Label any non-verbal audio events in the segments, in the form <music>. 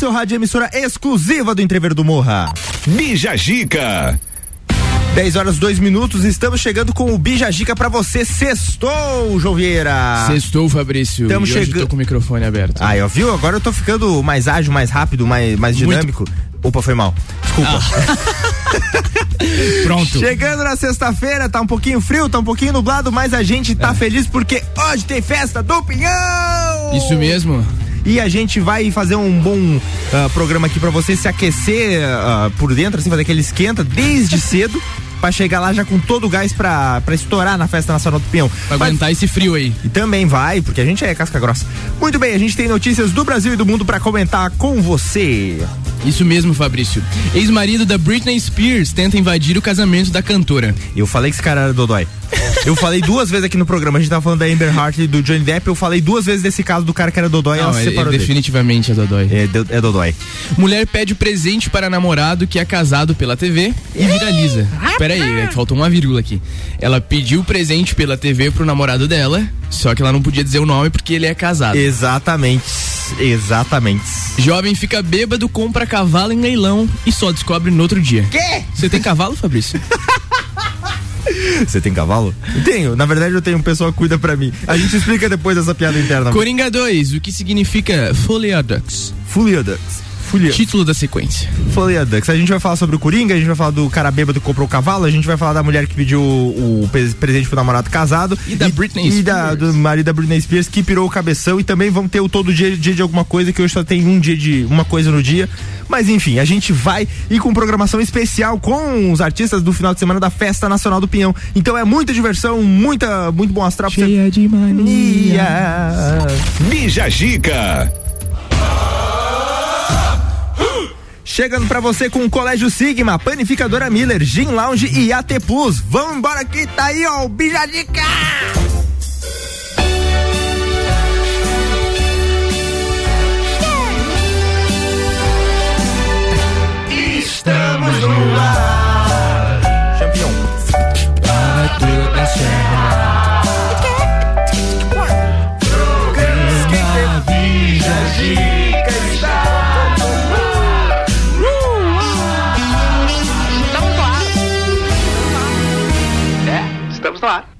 seu rádio emissora exclusiva do Entrever do Morra. Bija Gica. 10 horas 2 minutos, estamos chegando com o Bijagica para você. Sextou, Jovieira. Sextou, Fabrício. Estamos chegando com o microfone aberto. Aí, ó, viu? Agora eu tô ficando mais ágil, mais rápido, mais, mais dinâmico. Muito... Opa, foi mal. Desculpa. Ah. <laughs> Pronto. Chegando na sexta-feira, tá um pouquinho frio, tá um pouquinho nublado, mas a gente tá é. feliz porque hoje tem festa do Pinhão! Isso mesmo. E a gente vai fazer um bom uh, programa aqui para você se aquecer uh, por dentro, assim, fazer aquele esquenta desde <laughs> cedo para chegar lá já com todo o gás para estourar na Festa Nacional do Pinhão. Pra Mas, aguentar esse frio aí. E também vai, porque a gente é casca grossa. Muito bem, a gente tem notícias do Brasil e do mundo para comentar com você. Isso mesmo, Fabrício. Ex-marido da Britney Spears tenta invadir o casamento da cantora. Eu falei que esse cara era Dodói. Eu falei duas vezes aqui no programa, a gente tava falando da Amber Hart e do Johnny Depp, eu falei duas vezes desse caso do cara que era Dodói e ela se separou é, definitivamente é Dodói. É, é Dodói. Mulher pede presente para namorado que é casado pela TV e viraliza. Pera aí, é faltou uma vírgula aqui. Ela pediu presente pela TV pro namorado dela, só que ela não podia dizer o nome porque ele é casado. Exatamente. Exatamente. Jovem fica bêbado, compra cavalo em leilão e só descobre no outro dia. Quê? Você tem cavalo, Fabrício? <laughs> Você tem cavalo? Tenho. Na verdade, eu tenho um pessoal que cuida pra mim. A gente explica depois essa piada interna. Coringa 2, o que significa Foliadux? Foliadux. Folia. Título da sequência. Folia Dux. A gente vai falar sobre o Coringa, a gente vai falar do cara bêbado que comprou o cavalo, a gente vai falar da mulher que pediu o, o presente pro namorado casado. E da Britney e, Spears. E da, do marido da Britney Spears que pirou o cabeção. E também vamos ter o todo dia, dia de alguma coisa, que hoje só tem um dia de uma coisa no dia. Mas enfim, a gente vai ir com programação especial com os artistas do final de semana da Festa Nacional do Pinhão. Então é muita diversão, muita, muito bom astral. Cheia você... de mania. Bija Gica. Chegando para você com o Colégio Sigma, Panificadora Miller, Gin Lounge e AT Plus. Vamos embora que tá aí, ó, o Bijadica! Estamos no ar. Campeão. Para a serra.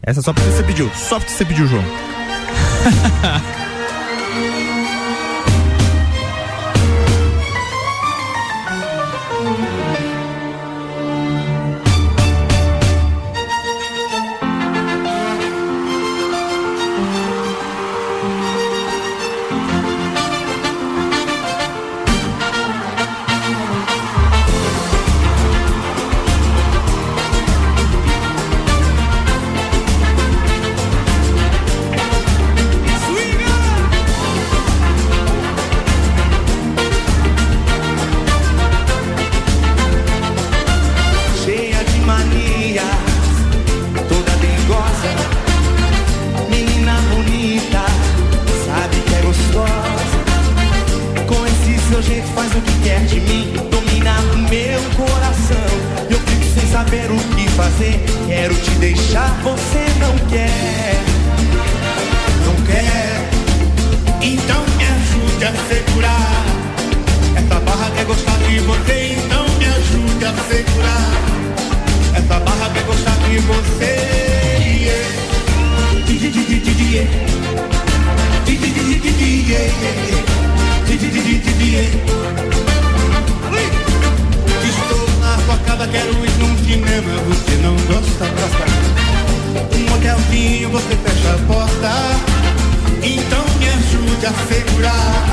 Essa é só porque você pediu. Só porque você pediu, João. <laughs> você. saber o que fazer. Quero te deixar, você não quer. Não quer. Então me ajude a segurar. Essa barra quer gostar de você, então me ajude a segurar. Essa barra quer gostar de você. Yeah. Yeah, yeah, yeah. Estou na facada, quero ir num cinema, você não gosta, gosta. Um hotelzinho, você fecha a porta. Então me ajude a segurar.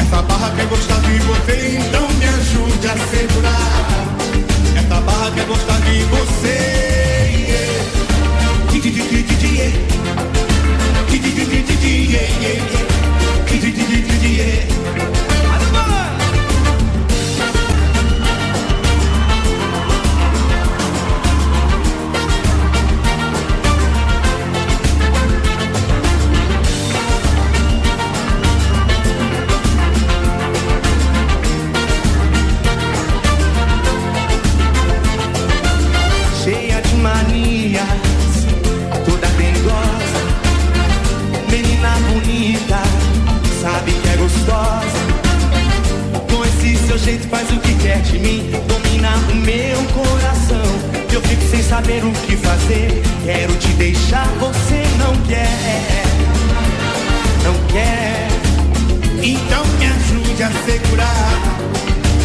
Essa barra quer é gostar de você, então me ajude a segurar. Essa barra quer é gostar de você. Yeah. Didi, didi, didi, yeah. jeito faz o que quer de mim. Domina o meu coração. Eu fico sem saber o que fazer. Quero te deixar, você não quer. Não quer. Então me ajude a segurar.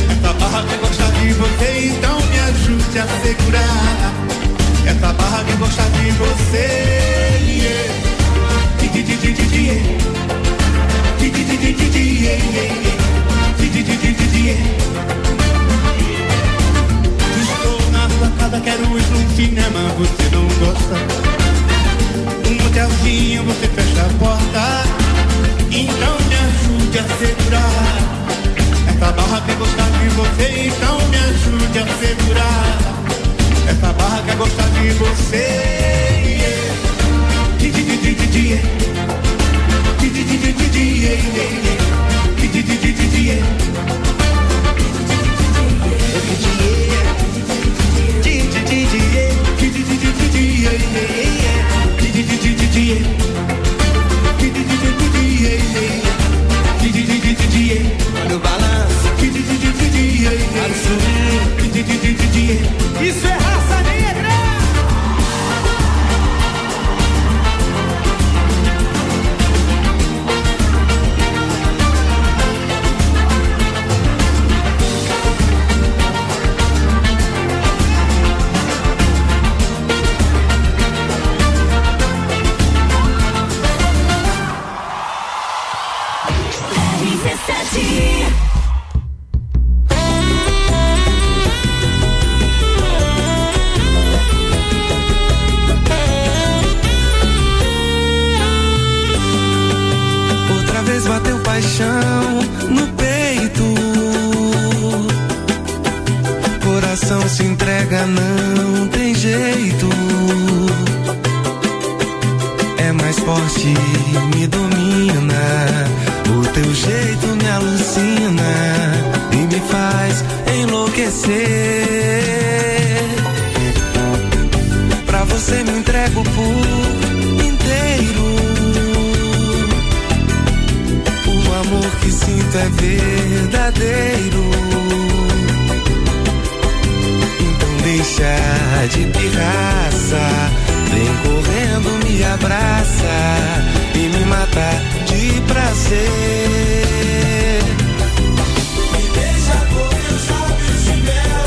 Essa barra que gosta de você, então me ajude a segurar. Essa barra que gosta de você. Yeah. Yeah, yeah, yeah di, di, di, di, yeah. Di, di, di, di, di, di, yeah, yeah, yeah. Di, di, di, di, di, di, yeah. Olha o balanço. Di, di, di, di, di, di, yeah, yeah, yeah. Di, di, di, di, di, di, yeah. Isso é raça forte, me domina. O teu jeito me alucina e me faz enlouquecer. Pra você me entrego por inteiro. O amor que sinto é verdadeiro. Então deixa de pirraça. Vem correndo, me abraça e me mata de prazer. Me beija com teus lábios de mel.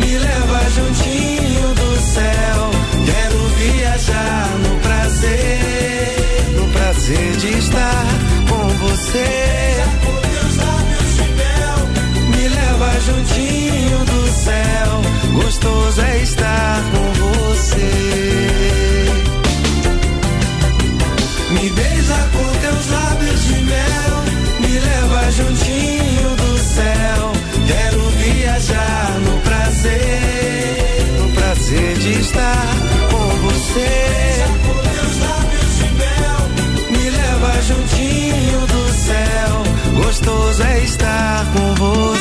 Me leva juntinho do céu. Quero viajar no prazer. No prazer de estar com você. Me leva juntinho do céu. Gostoso é estar estar com você. Me leva juntinho do céu. Gostoso é estar com você.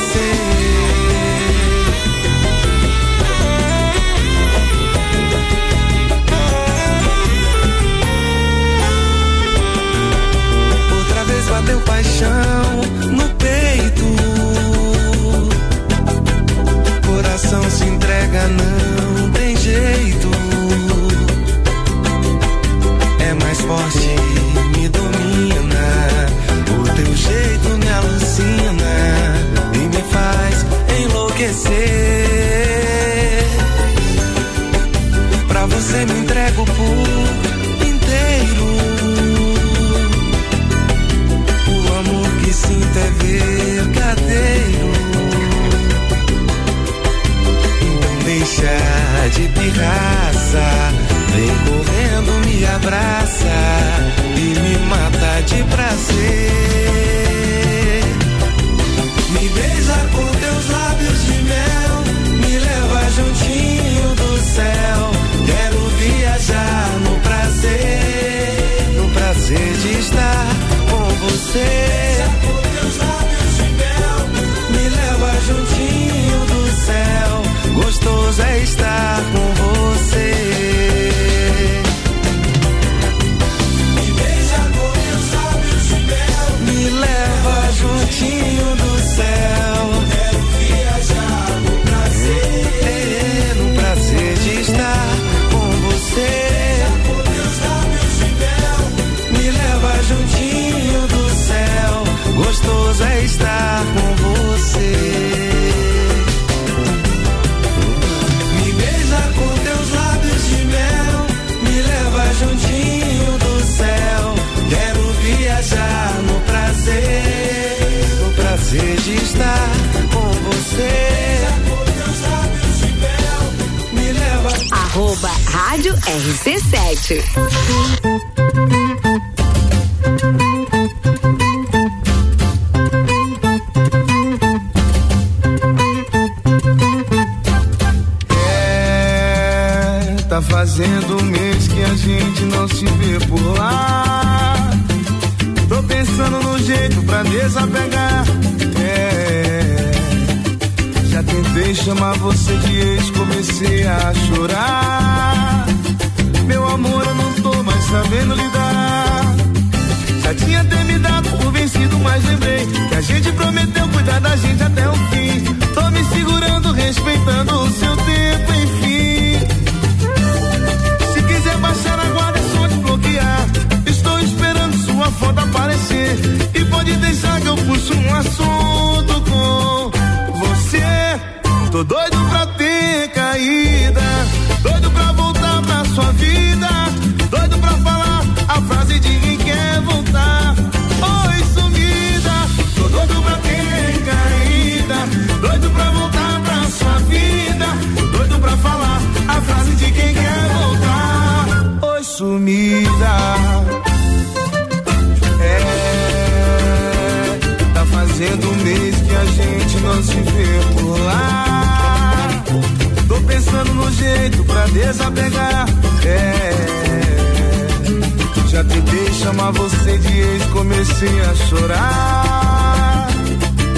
De pirraça. Vem correndo, me abraça e me mata de prazer. Me beija com teus Rádio RC7. É, tá fazendo um mês que a gente não se vê por lá. Tô pensando no jeito pra desapegar. Tentei chamar você de ex, comecei a chorar. Meu amor, eu não tô mais sabendo lidar. Já tinha até me dado por vencido, mas lembrei que a gente prometeu cuidar da gente até o fim. Tô me segurando, respeitando o seu tempo, enfim. Se quiser baixar a guarda, é só desbloquear. Estou esperando sua foto aparecer. E pode deixar que eu puxo um assunto com. Tô doido pra ter caída. Doido pra voltar pra sua vida. Doido pra falar a frase de quem quer voltar. Oi, sumida. Tô doido pra ter caída. Doido pra voltar pra sua vida. Doido pra falar a frase de quem quer voltar. Oi, sumida. É, tá fazendo um mês que a gente não se vê por lá. Pensando no jeito pra desapegar. É, já tentei chamar você de ex, comecei a chorar.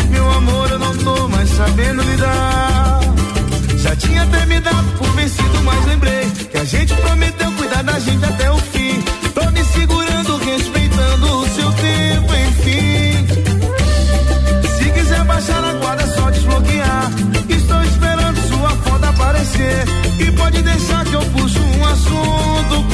Meu amor, eu não tô mais sabendo lidar. Já tinha até me dado por vencido, mas lembrei que a gente prometeu cuidar da gente até o fim. Tô me segurando, respeitando aparecer. E pode deixar que eu puxo um assunto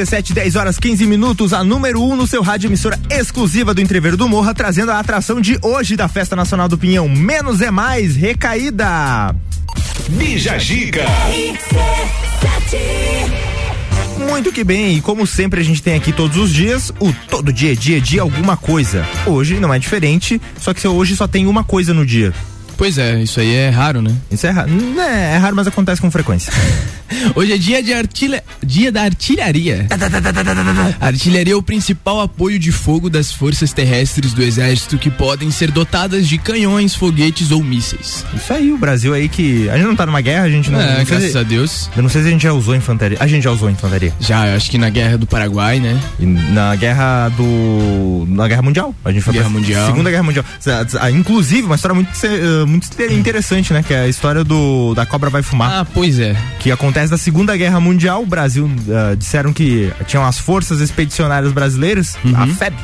RC7, 10 horas 15 minutos, a número 1 um no seu rádio emissora exclusiva do Entreveiro do Morra, trazendo a atração de hoje da Festa Nacional do Pinhão. Menos é mais, recaída. Bija Giga. Muito que bem, e como sempre a gente tem aqui todos os dias, o todo dia, dia, dia, alguma coisa. Hoje não é diferente, só que hoje só tem uma coisa no dia. Pois é, isso aí é raro, né? Isso é raro. É, é raro, mas acontece com frequência. <laughs> Hoje é dia de artilha... dia da artilharia. Artilharia é o principal apoio de fogo das forças terrestres do exército que podem ser dotadas de canhões, foguetes ou mísseis. Isso aí, o Brasil aí que. A gente não tá numa guerra, a gente não. É, não graças se- a Deus. Eu não sei se a gente já usou infantaria. A gente já usou infantaria. Já, eu acho que na guerra do Paraguai, né? E na guerra do. Na guerra mundial. A gente foi Guerra pra Mundial. Segunda guerra mundial. Ah, Inclusive, uma história muito, eh, muito interessante, né? Que é a história do da cobra vai fumar. Ah, pois é. Que acontece na Segunda Guerra Mundial. O Brasil ah, disseram que tinham as forças expedicionárias brasileiras, Uhum. a FEB.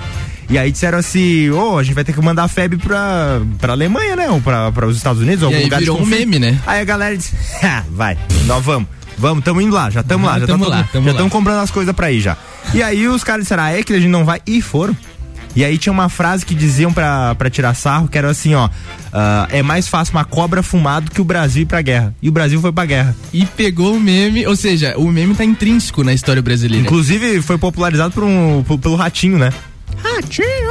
E aí disseram assim, ô, a gente vai ter que mandar a FEB pra, pra Alemanha, né? Ou pra, pra os Estados Unidos, ou algum aí lugar de virou um conflito. meme, né? Aí a galera disse, "Ah, vai, nós vamos. Vamos, tamo indo lá, já tamo lá, já Tamo tamo lá, tamo já lá. tamo comprando as coisas pra ir já. E aí os caras disseram, ah, é que a gente não vai, e foram. E aí tinha uma frase que diziam pra, pra tirar sarro, que era assim, ó, ah, é mais fácil uma cobra fumar do que o Brasil ir pra guerra. E o Brasil foi pra guerra. E pegou o meme, ou seja, o meme tá intrínseco na história brasileira. Inclusive foi popularizado por um, por- pelo Ratinho, né?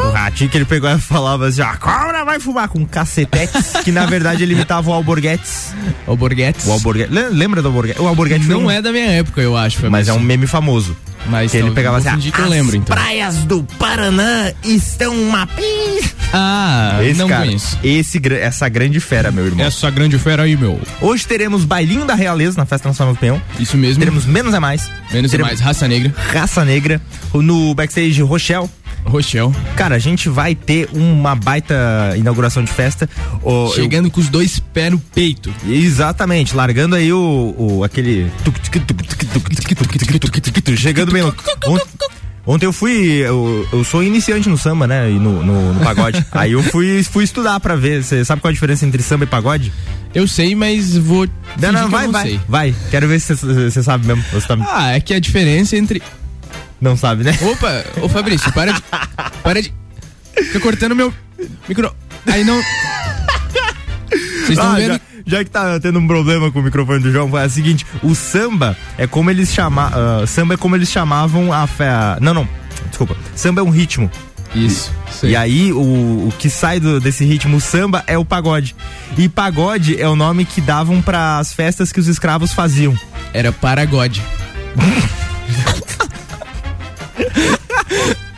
O ratinho que ele pegou e falava assim: a cobra vai fumar com cacetetes, que na verdade ele imitava o Alborguetes. O Borghetti. O Alborguete. Le- Lembra do Alborguete? O Alborguete foi Não um- é da minha época, eu acho. Mas é um meme famoso. Mas que ele talvez pegava assim: que eu "As lembro, então." praias do Paraná estão uma Ah, Esse não cara, conheço. esse, essa grande fera, meu irmão. Essa grande fera aí, meu. Hoje teremos bailinho da realeza na Festa Nacional do Peão. Isso mesmo. Teremos menos é mais. Menos e teremos mais, raça negra. Raça Negra. No backstage Rochelle. Rochel. Cara, a gente vai ter uma baita inauguração de festa. Oh, Chegando eu... com os dois pés no peito. Exatamente, largando aí o, o aquele. Chegando bem louco. Ontem eu fui, eu, eu, sou iniciante no samba, né? E no, no, no pagode. Aí eu fui, fui estudar para ver. Você sabe qual a diferença entre samba e pagode? Eu sei, mas vou. Não, não, vai, não vai, sei. vai. Quero ver se você sabe mesmo. Tá... Ah, é que a diferença entre não sabe, né? Opa, ô Fabrício, para de. Para de. Fica cortando meu micro. Aí não. Vocês estão Ah, vendo? já, já que tá tendo um problema com o microfone do João, é o seguinte: o samba é como eles chamavam. samba é como eles chamavam a fé. Não, não. Desculpa. Samba é um ritmo. Isso. sei. E aí, o, o que sai do- desse ritmo samba é o pagode. E pagode é o nome que davam para as festas que os escravos faziam. Era Paragode. <laughs>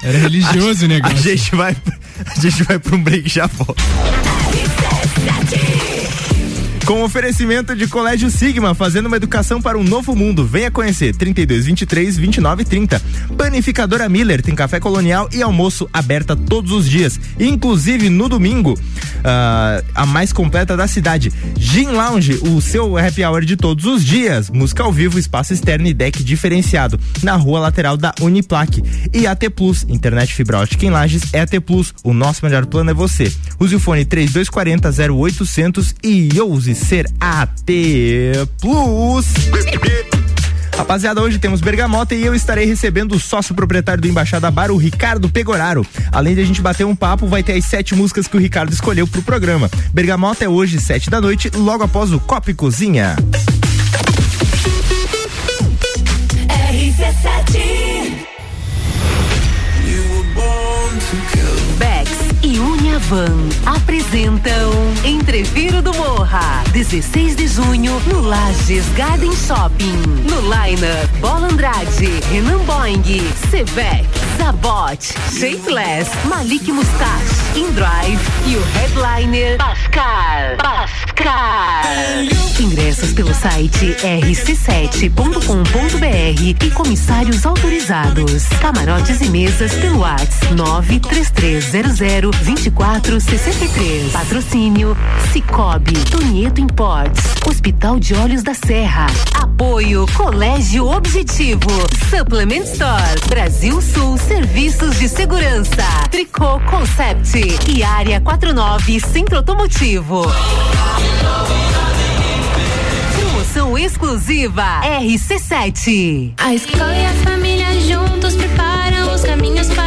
Era religioso o A negócio. gente vai, a gente vai para um break e já volta. Com oferecimento de Colégio Sigma, fazendo uma educação para um novo mundo. Venha conhecer 32 23 29 30. Panificadora Miller tem café colonial e almoço aberta todos os dias, inclusive no domingo, ah, a mais completa da cidade. Gin Lounge, o seu happy hour de todos os dias. Música ao vivo, espaço externo e deck diferenciado na rua lateral da Uniplaque. E AT Plus, internet fibra ótica em Lages é AT Plus. O nosso melhor plano é você. Use o fone 3240 0800 e ouse ser AT Plus. Rapaziada, hoje temos Bergamota e eu estarei recebendo o sócio proprietário do Embaixada Bar, o Ricardo Pegoraro. Além de a gente bater um papo, vai ter as sete músicas que o Ricardo escolheu pro programa. Bergamota é hoje, sete da noite, logo após o Copo e Cozinha. RC7 Van apresentam Entreviro do Morra, 16 de junho, no Lages Garden Shopping. No Liner, Bola Andrade, Renan Boing, Sevec, Zabot, Shapeless, Malik Mustache, Indrive e o headliner Pascal. Pascal. Ingressos pelo site rc7.com.br e comissários autorizados. Camarotes e mesas pelo WhatsApp 933002463. Patrocínio Cicobi, Tonieto Imports, Hospital de Olhos da Serra. Apoio Colégio Objetivo, Supplement Store, Brasil Sul Serviços de Segurança, Tricô Concept e Área 49 Centro Automotivo. Exclusiva RC7. A escola e a família juntos preparam os caminhos para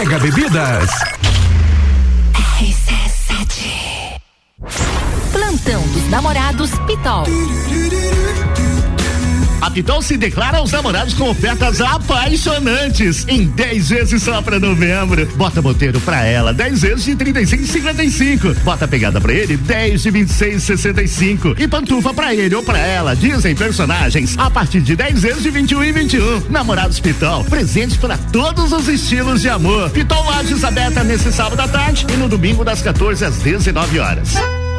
Bebidas. Plantão dos Namorados Pitol. A Pitol se declara aos namorados com ofertas apaixonantes em 10 vezes só pra novembro. Bota boteiro pra ela, 10 vezes de 35,55. Bota pegada pra ele, 10 de 26,65. E pantufa pra ele ou pra ela, dizem personagens, a partir de 10 vezes de 21 e 21. Namorados Pitol, presentes para todos os estilos de amor. Pitol Lages aberta nesse sábado à tarde e no domingo das 14 às 19 horas.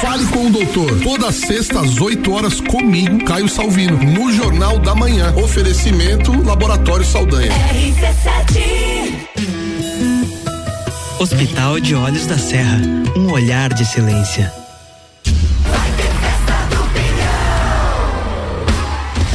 Fale com o doutor. Toda sexta às 8 horas comigo, Caio Salvino, no Jornal da Manhã. Oferecimento Laboratório Saldanha. Hospital de Olhos da Serra, um olhar de silêncio.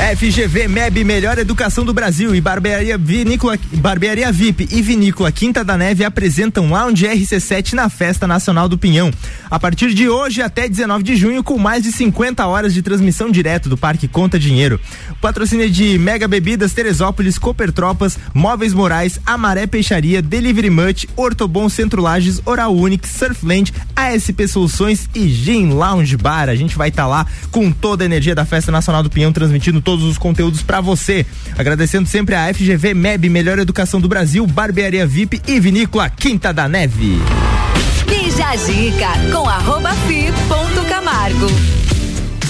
FGV MEB Melhor Educação do Brasil e Barbearia Vinícola Barbearia VIP e Vinícola Quinta da Neve apresentam Lounge RC7 na Festa Nacional do Pinhão. A partir de hoje até 19 de junho, com mais de 50 horas de transmissão direto do Parque Conta Dinheiro. Patrocínio de Mega Bebidas, Teresópolis, Cooper Tropas, Móveis Morais, Amaré Peixaria, Delivery Much, Ortobon Centro Lages, Oral Unique, Surfland, ASP Soluções e Gin Lounge Bar. A gente vai estar lá com toda a energia da Festa Nacional do Pinhão, transmitindo todos os conteúdos para você. Agradecendo sempre a FGV MEB, Melhor Educação do Brasil, Barbearia VIP e Vinícola Quinta da Neve. Bija a dica com arroba fi ponto Camargo.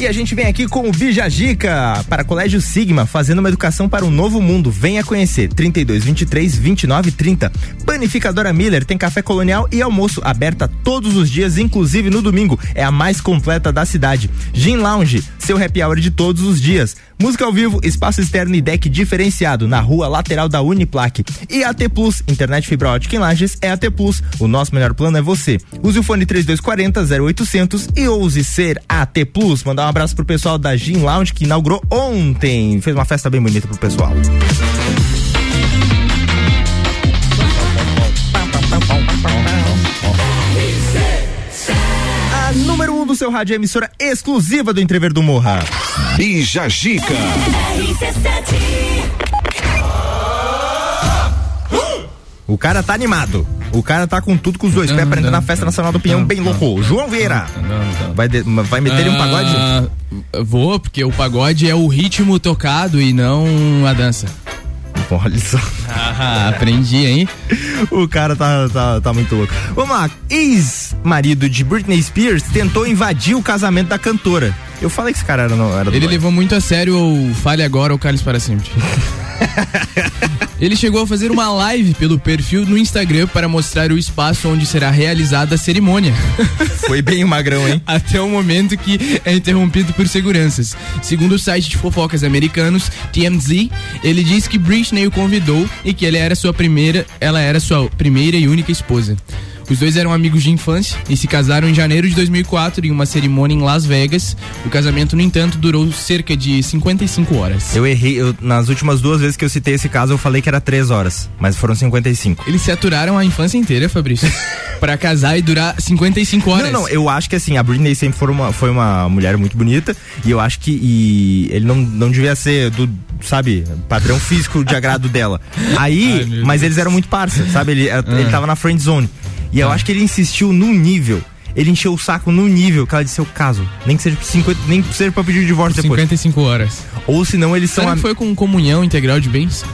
E a gente vem aqui com o Bijagica para Colégio Sigma, fazendo uma educação para um novo mundo. Venha conhecer 32 23 29 30. Panificadora Miller tem café colonial e almoço aberta todos os dias, inclusive no domingo. É a mais completa da cidade. Gin Lounge, seu happy hour de todos os dias. Música ao vivo, espaço externo e deck diferenciado na rua lateral da Uniplaque. E AT Plus, internet fibra ótica em Lages é AT Plus. O nosso melhor plano é você. Use o fone 3240 0800 e ouse ser AT Plus. Mandar um abraço pro pessoal da Gin Lounge que inaugurou ontem. Fez uma festa bem bonita pro pessoal. A número 1 um do seu rádio é emissora exclusiva do Entrever do Morra. Bija Gica. O cara tá animado. O cara tá com tudo com os dois pés pra entrar na Festa Nacional do Pinhão bem louco. João Vieira. Vai, de- vai meter um pagode? Ah, vou, porque o pagode é o ritmo tocado e não a dança. Olha só. Ah, aprendi, hein? <laughs> O cara tá, tá, tá muito louco. Vamos lá. Ex-marido de Britney Spears tentou invadir o casamento da cantora. Eu falei que esse cara era, no, era do Ele levou muito a sério o Fale Agora ou Cálice para Sempre. <laughs> Ele chegou a fazer uma live pelo perfil no Instagram para mostrar o espaço onde será realizada a cerimônia. <laughs> Foi bem magrão, hein? Até o momento que é interrompido por seguranças. Segundo o site de fofocas americanos TMZ, ele diz que Britney o convidou e que ele era sua primeira, ela era sua primeira e única esposa. Os dois eram amigos de infância e se casaram em janeiro de 2004 em uma cerimônia em Las Vegas. O casamento, no entanto, durou cerca de 55 horas. Eu errei, eu- nas últimas duas vezes que eu citei esse caso, eu falei que era três horas, mas foram 55. Eles se aturaram a infância inteira, Fabrício, <laughs> Pra casar e durar 55 horas. Não, não, eu acho que assim, a Britney sempre foi uma, foi uma mulher muito bonita e eu acho que e ele não, não devia ser do, sabe, padrão físico de agrado dela. <laughs> Aí, mas eles eram muito parça, sabe? Ele, ele tava na friend zone. E eu acho que ele insistiu num nível. Ele encheu o saco num nível que ela disse: Eu caso. Nem que seja, por 50, nem que seja pra pedir o divórcio depois. 55 horas. Ou senão eles são. Será que foi com comunhão integral de bens?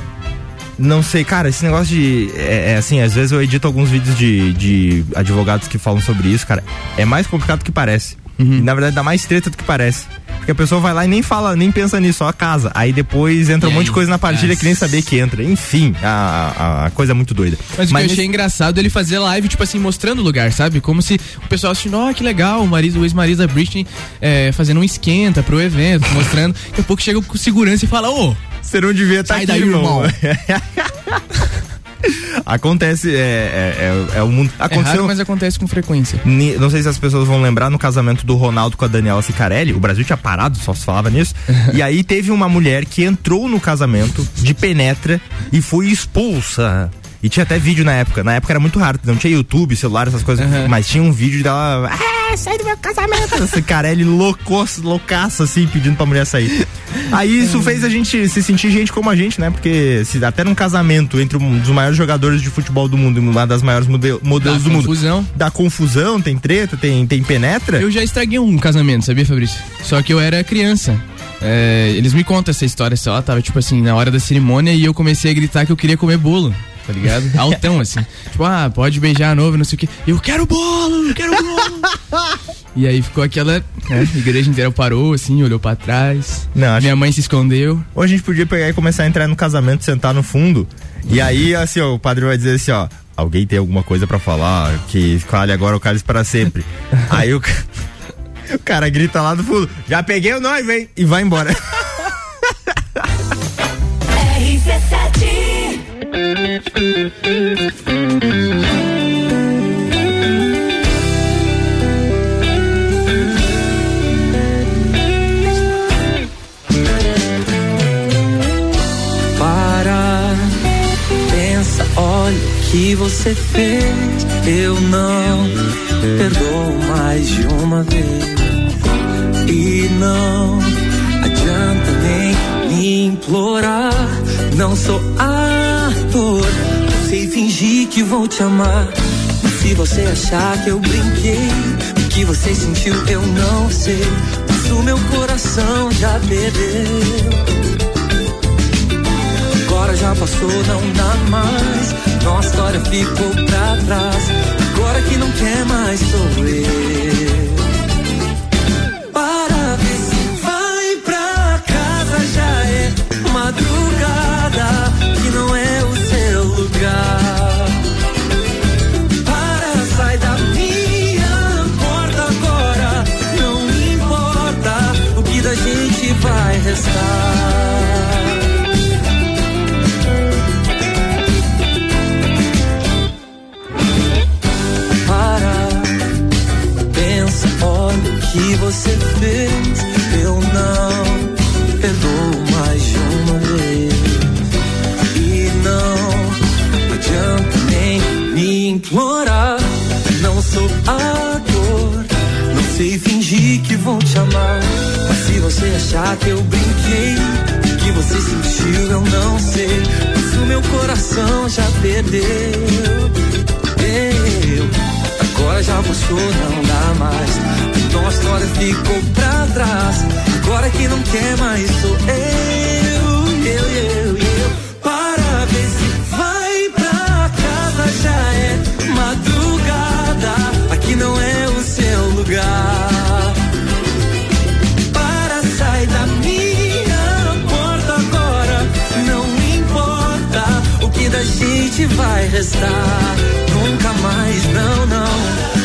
Não sei, cara, esse negócio de. É, é assim, às vezes eu edito alguns vídeos de, de advogados que falam sobre isso, cara. É mais complicado do que parece. Uhum. E, na verdade dá mais treta do que parece. Porque a pessoa vai lá e nem fala, nem pensa nisso, só casa. Aí depois entra E um monte de coisa na partilha que nem sabia que entra. Enfim, a, a- coisa é muito doida. Mas, o que eu achei engraçado ele fazer live, tipo assim, mostrando o lugar, sabe? Como se o pessoal assistindo, ó, que legal, o marido, o ex-marido da Britney é, fazendo um esquenta pro evento, mostrando. Daqui a pouco chega com segurança e fala, ô, Você não devia estar sai aqui, daí, irmão. irmão. <laughs> <laughs> Acontece, é, é, é, é o mundo. É Aconteceu. raro, mas acontece com frequência. Ni- Não sei se as pessoas vão lembrar no casamento do Ronaldo com a Daniela Sicarelli. O Brasil tinha parado, só se falava nisso. <laughs> e aí teve uma mulher que entrou no casamento de penetra e foi expulsa. E tinha até vídeo na época. Na época era muito raro, não tinha YouTube, celular, essas coisas. Mas tinha um vídeo dela. Ah, sai do meu casamento! <laughs> Sicarelli loucou, loucaço, assim, pedindo pra mulher sair. Aí isso fez a gente se sentir gente como a gente, né? Porque se até num casamento entre um dos maiores jogadores de futebol do mundo e uma das maiores mode- modelos Dá do confusão. mundo. Dá confusão, tem treta, tem, tem penetra. Eu já estraguei um casamento, sabia, Fabrício? Só que eu era criança. É, eles me contam essa história só, tava tipo assim, na hora da cerimônia e eu comecei a gritar que eu queria comer bolo, tá ligado? Altão, assim. Tipo, ah, pode beijar a noiva, não sei o quê. Eu quero bolo, eu quero bolo. e aí ficou aquela. né, a igreja inteira parou, assim, olhou pra trás. Não, Minha mãe se escondeu. Ou a gente podia pegar e começar a entrar no casamento, sentar no fundo. E aí, assim, ó, o padre vai dizer assim, ó. Alguém tem alguma coisa pra falar que cale agora o cálice para sempre. <laughs> aí o, <laughs> o cara grita lá do fundo, já peguei o noivo, hein? E vai embora. <laughs> Para, pensa, olha o que você fez. Eu não perdoo mais de uma vez. E não adianta nem me implorar. Não sou sei fingir que vou te amar. Mas se você achar que eu brinquei, o que você sentiu eu não sei. Mas o meu coração já perdeu. Agora já passou, não dá mais. Nossa história ficou pra trás. Agora que não quer mais sou eu. É madrugada. Que não é o seu lugar. Você fez. Eu não perdoo mais de uma vez. E não adianta nem me implorar. Não sou ator, não sei fingir que vou te amar. Mas se você achar que eu brinquei, que você sentiu eu não sei. Mas o meu coração já perdeu. Eu, agora já passou, não dá mais. Nossa história ficou pra trás. Agora que não quer mais sou eu, eu, eu, eu. Para ver se vai pra casa, já é madrugada. Aqui não é o seu lugar. Para, sai da minha porta agora. Não importa o que da gente vai restar. Nunca mais, não, não.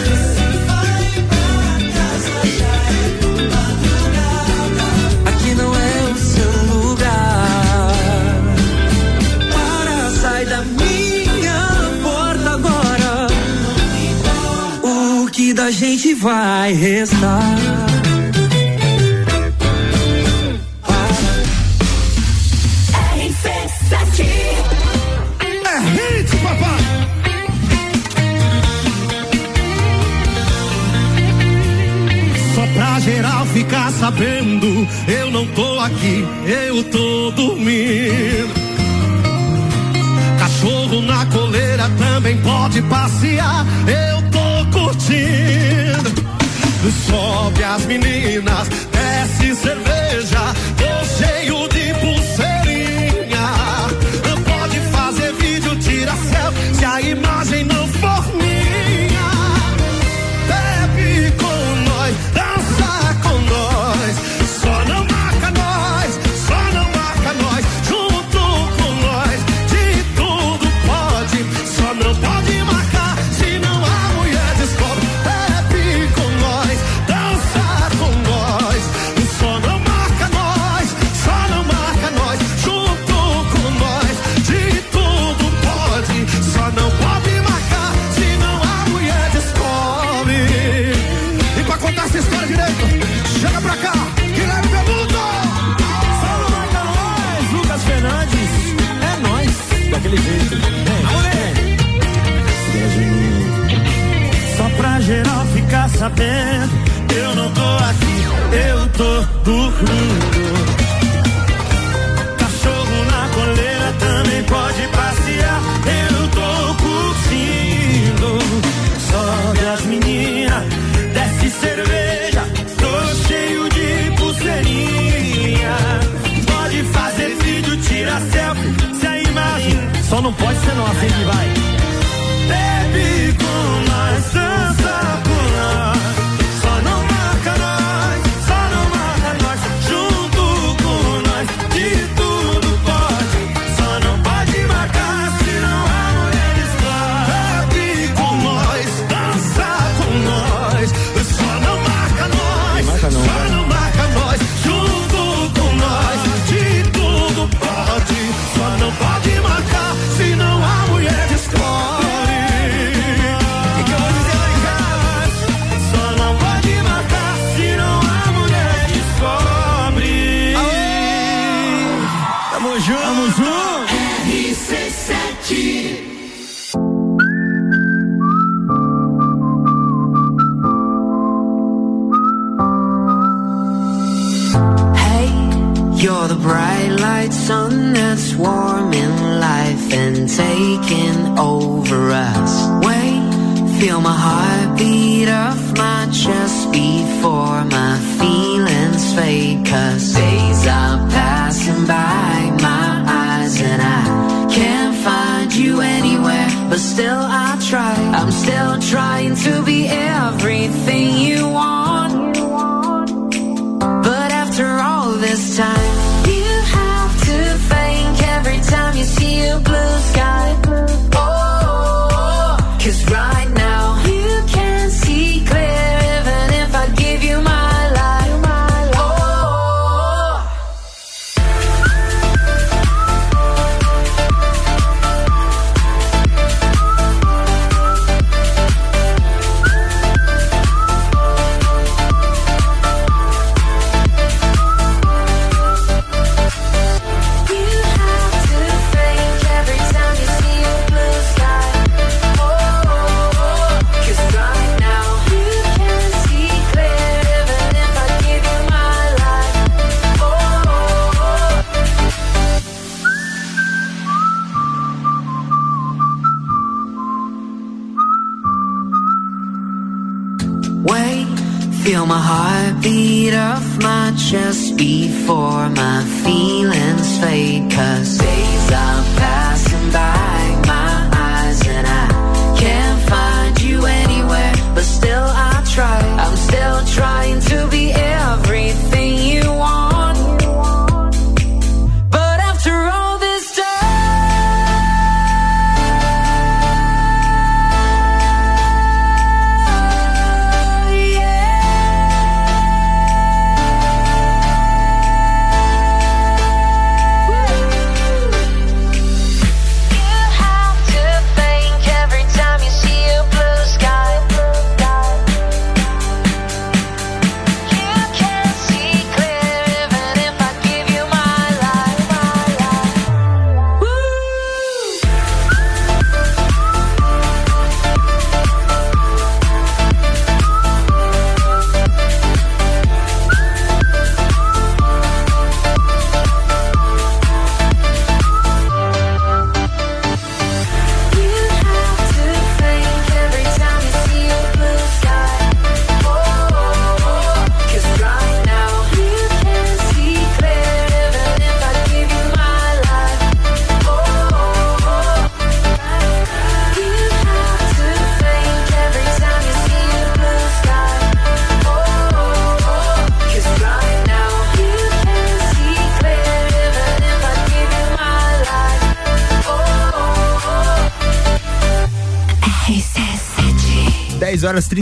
Vai restar? É hit, papai! Só pra geral ficar sabendo, eu não tô aqui, eu tô dormindo. Cachorro na coleira também pode passear, eu tô curtindo. Sobe as meninas, desce cerveja, dormindo. Cachorro na coleira também pode passear. Eu tô curtindo. Sobe as meninas, desce cerveja. Tô cheio de pulseirinha. Pode fazer vídeo, tira selfie. Se a imagem só não pode ser nossa, hein, vai. warming life and taking over us. Wait, feel my heart beat off my chest before my feelings fade, cause Feel my heartbeat off my chest before my feelings fade. Cause days are past.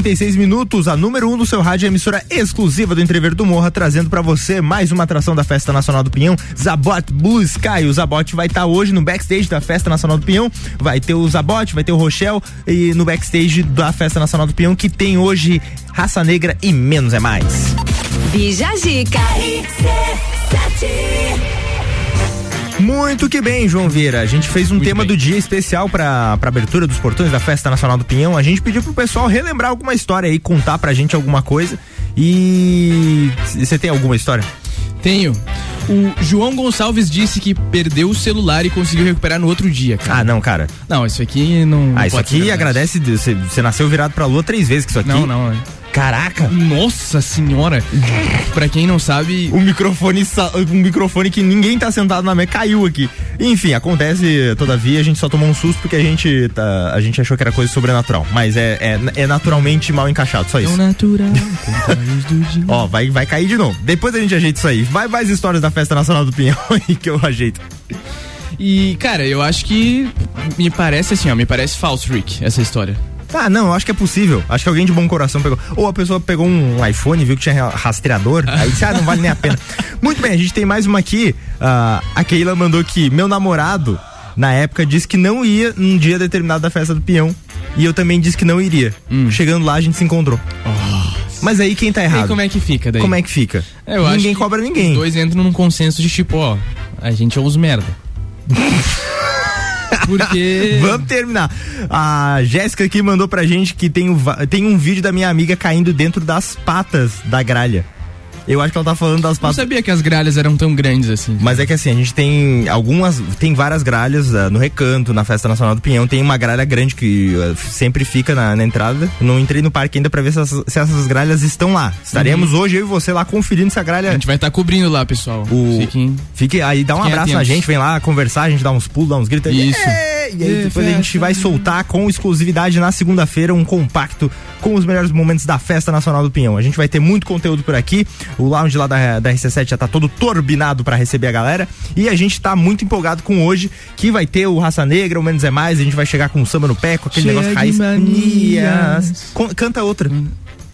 36 minutos, a número 1 um do seu rádio, emissora exclusiva do Entrever do Morra, trazendo para você mais uma atração da Festa Nacional do Pinhão, Zabot Blue Sky. O Zabot vai estar tá hoje no backstage da Festa Nacional do Pinhão, vai ter o Zabot, vai ter o Rochel e no backstage da Festa Nacional do Pinhão, que tem hoje Raça Negra e Menos é Mais. Bija muito que bem, João Vieira. A gente fez um Muito tema bem. do dia especial para pra abertura dos portões da Festa Nacional do Pinhão. A gente pediu pro pessoal relembrar alguma história aí, contar pra gente alguma coisa. E você tem alguma história? Tenho. O João Gonçalves disse que perdeu o celular e conseguiu recuperar no outro dia, cara. Ah, não, cara. Não, isso aqui não. Ah, não isso aqui agradece. Você você nasceu virado pra lua três vezes que isso aqui. Não, não. É. Caraca! Nossa senhora! pra quem não sabe. O microfone, um microfone que ninguém tá sentado na mesa caiu aqui. Enfim, acontece, todavia, a gente só tomou um susto porque a gente, tá, a gente achou que era coisa sobrenatural. Mas é, é, é naturalmente mal encaixado, só isso. Tão natural. <laughs> Ó, vai, vai cair de novo. Depois a gente ajeita isso aí. Vai mais histórias da Festa Nacional do Pinhão <laughs> aí que eu ajeito. E, cara, eu acho que me parece assim, ó, me parece falso, Rick, essa história. Ah, não, eu acho que é possível. Acho que alguém de bom coração pegou. Ou a pessoa pegou um iPhone, viu que tinha rastreador, aí disse, ah, não vale nem a pena. <laughs> Muito bem, a gente tem mais uma aqui. Ah, a Keila mandou que meu namorado, na época, disse que não ia num dia determinado da festa do peão. E eu também disse que não iria. Chegando lá, a gente se encontrou. Mas aí quem tá E errado? aí, como é que fica daí? Como é que fica? Eu acho ninguém que cobra ninguém. Os dois entram num consenso de tipo, ó, a gente é uns merda. <laughs> Porque. <laughs> Vamos terminar. A Jéssica aqui mandou pra gente que tem, um tem um vídeo da minha amiga caindo dentro das patas da gralha. Eu acho que ela tá falando das Não patas. sabia que as gralhas eram tão grandes assim. Mas é que assim, a gente tem algumas, tem várias gralhas ah, no recanto, na Festa Nacional do Pinhão, tem uma gralha grande que ah, sempre fica na, na entrada. Não entrei no parque ainda pra ver se essas, se essas gralhas estão lá. Estaremos hoje eu e você lá conferindo se a gralha. Uhum. A gente vai estar cobrindo lá, pessoal. O- Fiquem. Fique aí, dá um Fiquem abraço na gente, vem lá conversar, a gente dá uns pulos, dá uns gritos. Isso. E aí Ê, depois a gente vai soltar com exclusividade na segunda-feira um compacto com os melhores momentos da Festa Nacional do Pinhão. A gente vai ter muito conteúdo por aqui. O lounge lá da, da RC7 já tá todo turbinado pra receber a galera. E a gente tá muito empolgado com hoje, que vai ter o Raça Negra, o Menos é Mais. A gente vai chegar com o samba no pé, com aquele Cheia negócio raiz. manias. Canta outra.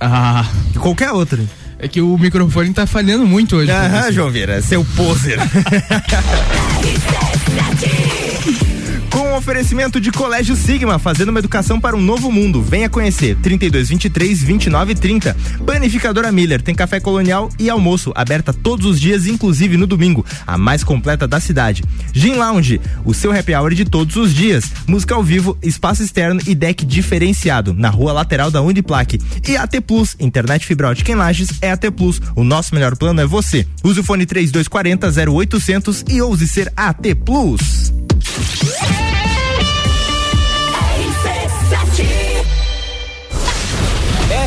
Ah. Qualquer outra. É que o microfone tá falhando muito hoje. Aham. João Vieira, seu poser. <laughs> Com o oferecimento de Colégio Sigma, fazendo uma educação para um novo mundo. Venha conhecer. 3223 2930. Panificadora Miller tem café colonial e almoço, aberta todos os dias, inclusive no domingo, a mais completa da cidade. Gin Lounge, o seu happy hour de todos os dias. Música ao vivo, espaço externo e deck diferenciado, na rua lateral da Uniplaque. E AT Plus, internet fibra ótica em Lages é AT Plus. O nosso melhor plano é você. Use o fone 3240 0800 e ouse ser AT Plus.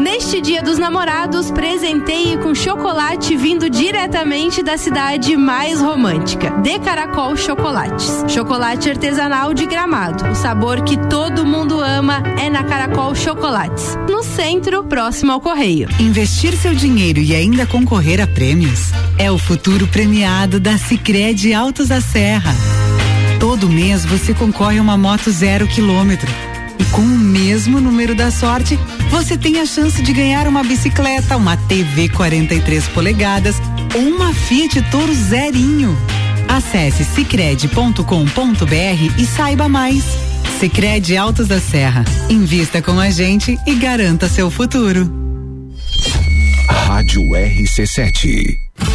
Neste Dia dos Namorados, presenteie com chocolate vindo diretamente da cidade mais romântica. De Caracol Chocolates. Chocolate artesanal de gramado. O sabor que todo mundo ama é na Caracol Chocolates. No centro, próximo ao Correio. Investir seu dinheiro e ainda concorrer a prêmios é o futuro premiado da Sicredi Altos da Serra. Todo mês você concorre a uma moto zero quilômetro. E com o mesmo número da sorte, você tem a chance de ganhar uma bicicleta, uma TV 43 polegadas ou uma Fiat Toro zerinho. Acesse cicred.com.br e saiba mais. Cicred Altos da Serra. Invista com a gente e garanta seu futuro. Rádio RC7.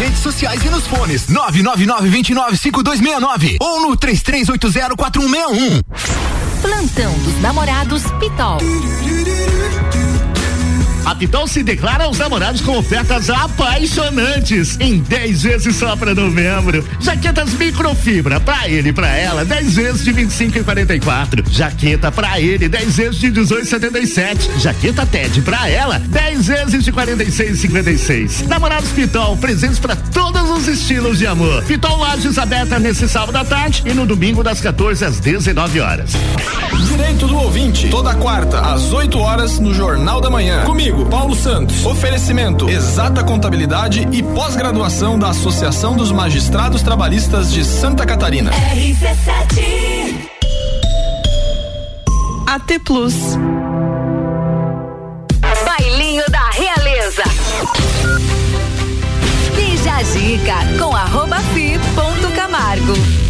redes sociais e nos fones 999-295269 ou no 33804161. Plantão dos Namorados Pitol. A Pitol se declara aos namorados com ofertas apaixonantes em 10 vezes só para novembro. Jaquetas microfibra para ele e para ela, 10 vezes de 25 e 44. Jaqueta para ele, 10 vezes de 18 e 77. Jaqueta TED para ela, 10 vezes de 46 e 56. Namorados Pitol, presentes para todos os estilos de amor. Pitol Lages aberta nesse sábado à tarde e no domingo das 14 às 19 horas. Direito do ouvinte, toda quarta às 8 horas no Jornal da Manhã. Comigo, Paulo Santos. Oferecimento: Exata Contabilidade e pós-graduação da Associação dos Magistrados Trabalhistas de Santa Catarina. RC7. AT Plus. Bailinho da Realeza. Dica com arroba fi ponto Camargo.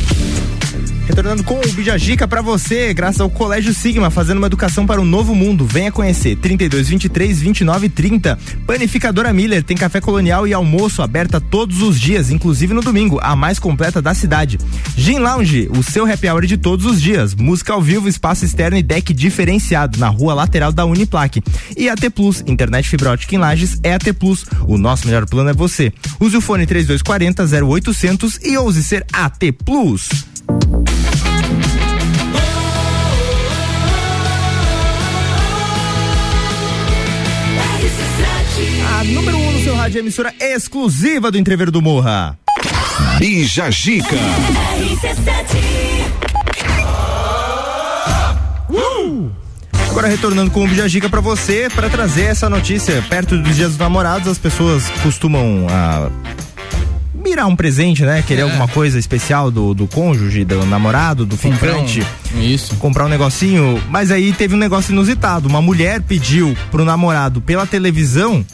Retornando com o Bijagica para você, graças ao Colégio Sigma, fazendo uma educação para um novo mundo. Venha conhecer. 32 23 29 30. Panificadora Miller tem café colonial e almoço aberta todos os dias, inclusive no domingo, a mais completa da cidade. Gin Lounge, o seu happy hour de todos os dias. Música ao vivo, espaço externo e deck diferenciado na rua lateral da Uniplaque. E AT Plus, internet fibra ótica em Lages é AT Plus. O nosso melhor plano é você. Use o fone 3240 0800 e ouse ser AT Plus. A número 1 um no seu rádio é emissora exclusiva do Entreveiro do Morra. Bija Gica. Uh! Agora retornando com o Bijagica para você, para trazer essa notícia perto dos dias dos namorados, as pessoas costumam ah, mirar um presente, né? Querer É. alguma coisa especial do, do cônjuge, do namorado, do ficante. um- isso. Comprar um negocinho. Mas aí teve um negócio inusitado. Uma mulher pediu pro namorado pela televisão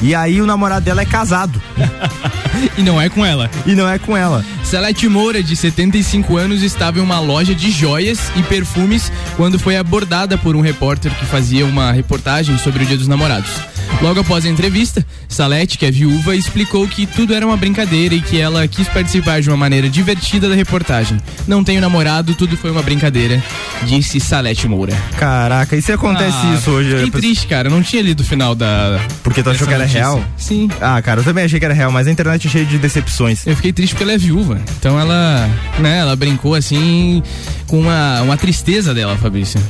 e aí o namorado dela é casado. <laughs> E não é com ela. E não é com ela. Salete Moura, de 75 anos, estava em uma loja de joias e perfumes quando foi abordada por um repórter que fazia uma reportagem sobre o Dia dos Namorados. Logo após a entrevista, Salete, que é viúva, explicou que tudo era uma brincadeira e que ela quis participar de uma maneira divertida da reportagem. Não tenho namorado, tudo foi uma brincadeira, disse Salete Moura. Caraca, e se acontece Ah, isso hoje? Fiquei triste, cara. Eu não tinha lido o final da. Porque tu achou que era notícia. real? Sim. Ah, cara, eu também achei que era real, mas a internet é cheia de decepções. Eu fiquei triste porque ela é viúva. Então ela, né, ela brincou assim com uma, uma tristeza dela, Fabrício.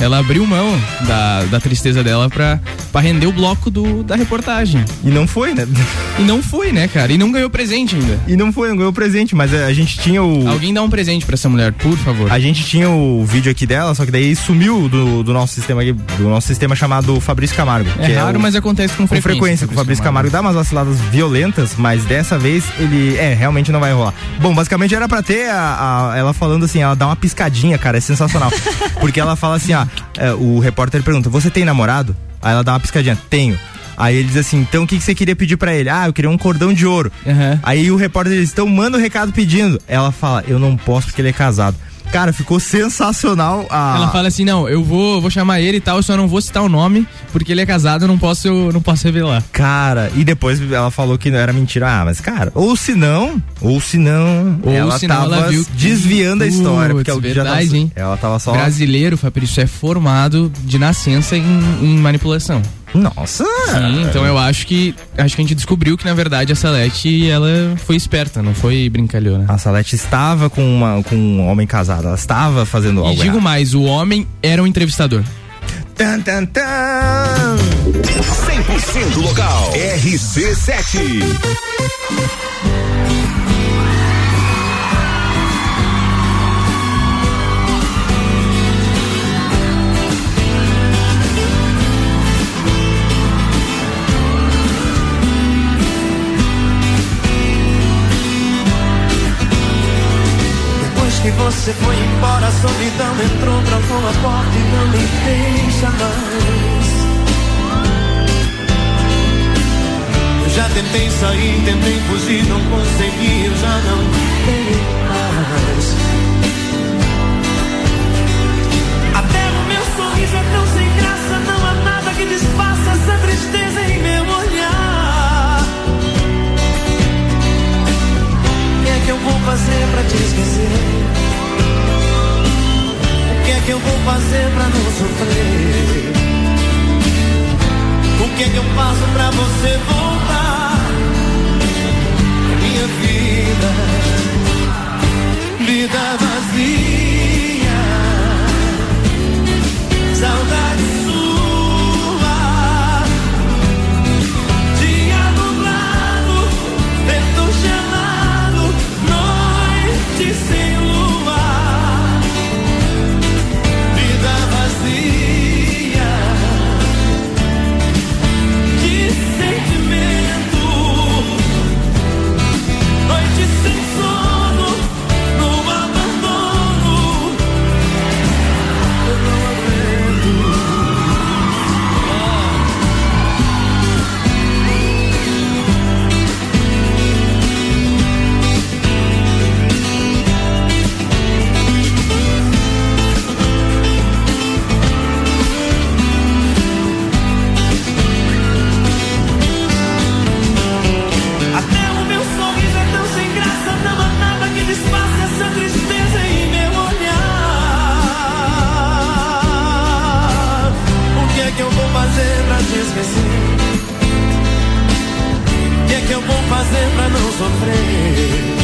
Ela abriu mão da, da tristeza dela pra, pra render o bloco do, da reportagem. E não foi, né? E não foi, né, cara? E não ganhou presente ainda. E não foi, não ganhou presente, mas a, a gente tinha o. Alguém dá um presente pra essa mulher, por favor. A gente tinha o vídeo aqui dela, só que daí sumiu do, do nosso sistema aqui, do nosso sistema chamado Fabrício Camargo. É que raro, o- mas acontece com com frequência. frequência, com o Fabrício Camargo dá umas vaciladas violentas, mas dessa vez ele, é, realmente não vai rolar. Bom, basicamente era pra ter a, a- ela falando assim, ela dá uma piscadinha, cara, é sensacional. <laughs> Porque ela fala assim, ó, é, o repórter pergunta, você tem namorado? Aí ela dá uma piscadinha, tenho. Aí ele diz assim, então o que, que você queria pedir pra ele? Ah, eu queria um cordão de ouro. Aí o repórter diz, então manda o recado pedindo. Ela fala, eu não posso porque ele é casado. Cara, ficou sensacional a. Ela fala assim: não, eu vou, vou chamar ele e tal, eu só não vou citar o nome, porque ele é casado, eu não posso, eu não posso revelar. Cara, e depois ela falou que não era mentira. Ah, mas cara, ou se não, ou se não, Ou ela senão tava ela viu que- desviando a história, porque Putz, ela já tava, verdade, hein? ela tava só Brasileiro, Fabrício, é formado de nascença em, em manipulação. Nossa! Sim, então eu acho que acho que a gente descobriu que na verdade a Salete ela foi esperta, não foi brincalhona. A Salete estava com, uma, com um homem casado, ela estava fazendo E algo digo errado. mais, o homem era um entrevistador. Tan, tan, tan. 100% local. RC7. Você foi embora, a solidão entrou, trancou a porta e não me deixa mais. Eu já tentei sair, tentei fugir, não consegui, eu já não tenho mais. Até o meu sorriso é tão sem graça, não há nada que desfaça essa tristeza em meu olhar. O que é que eu vou fazer pra te esquecer? Que eu vou fazer pra não sofrer? O que é que eu faço pra você voltar? Minha vida, vida vazia, O que é que eu vou fazer pra não sofrer?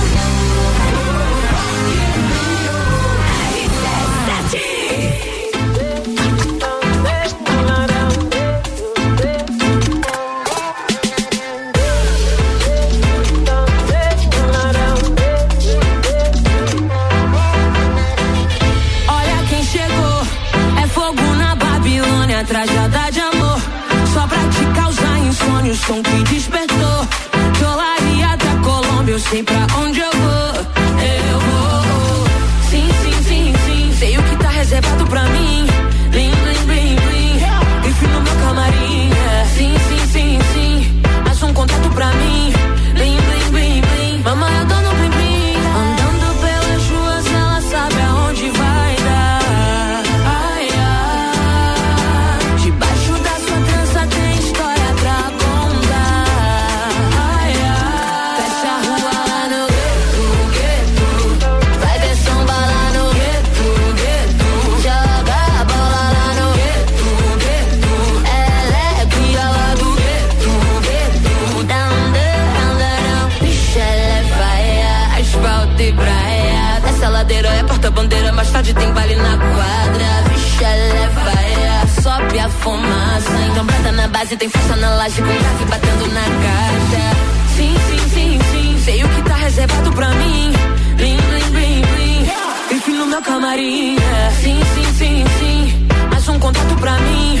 camarim. Sim, sim, sim, sim. Mais um contato pra mim.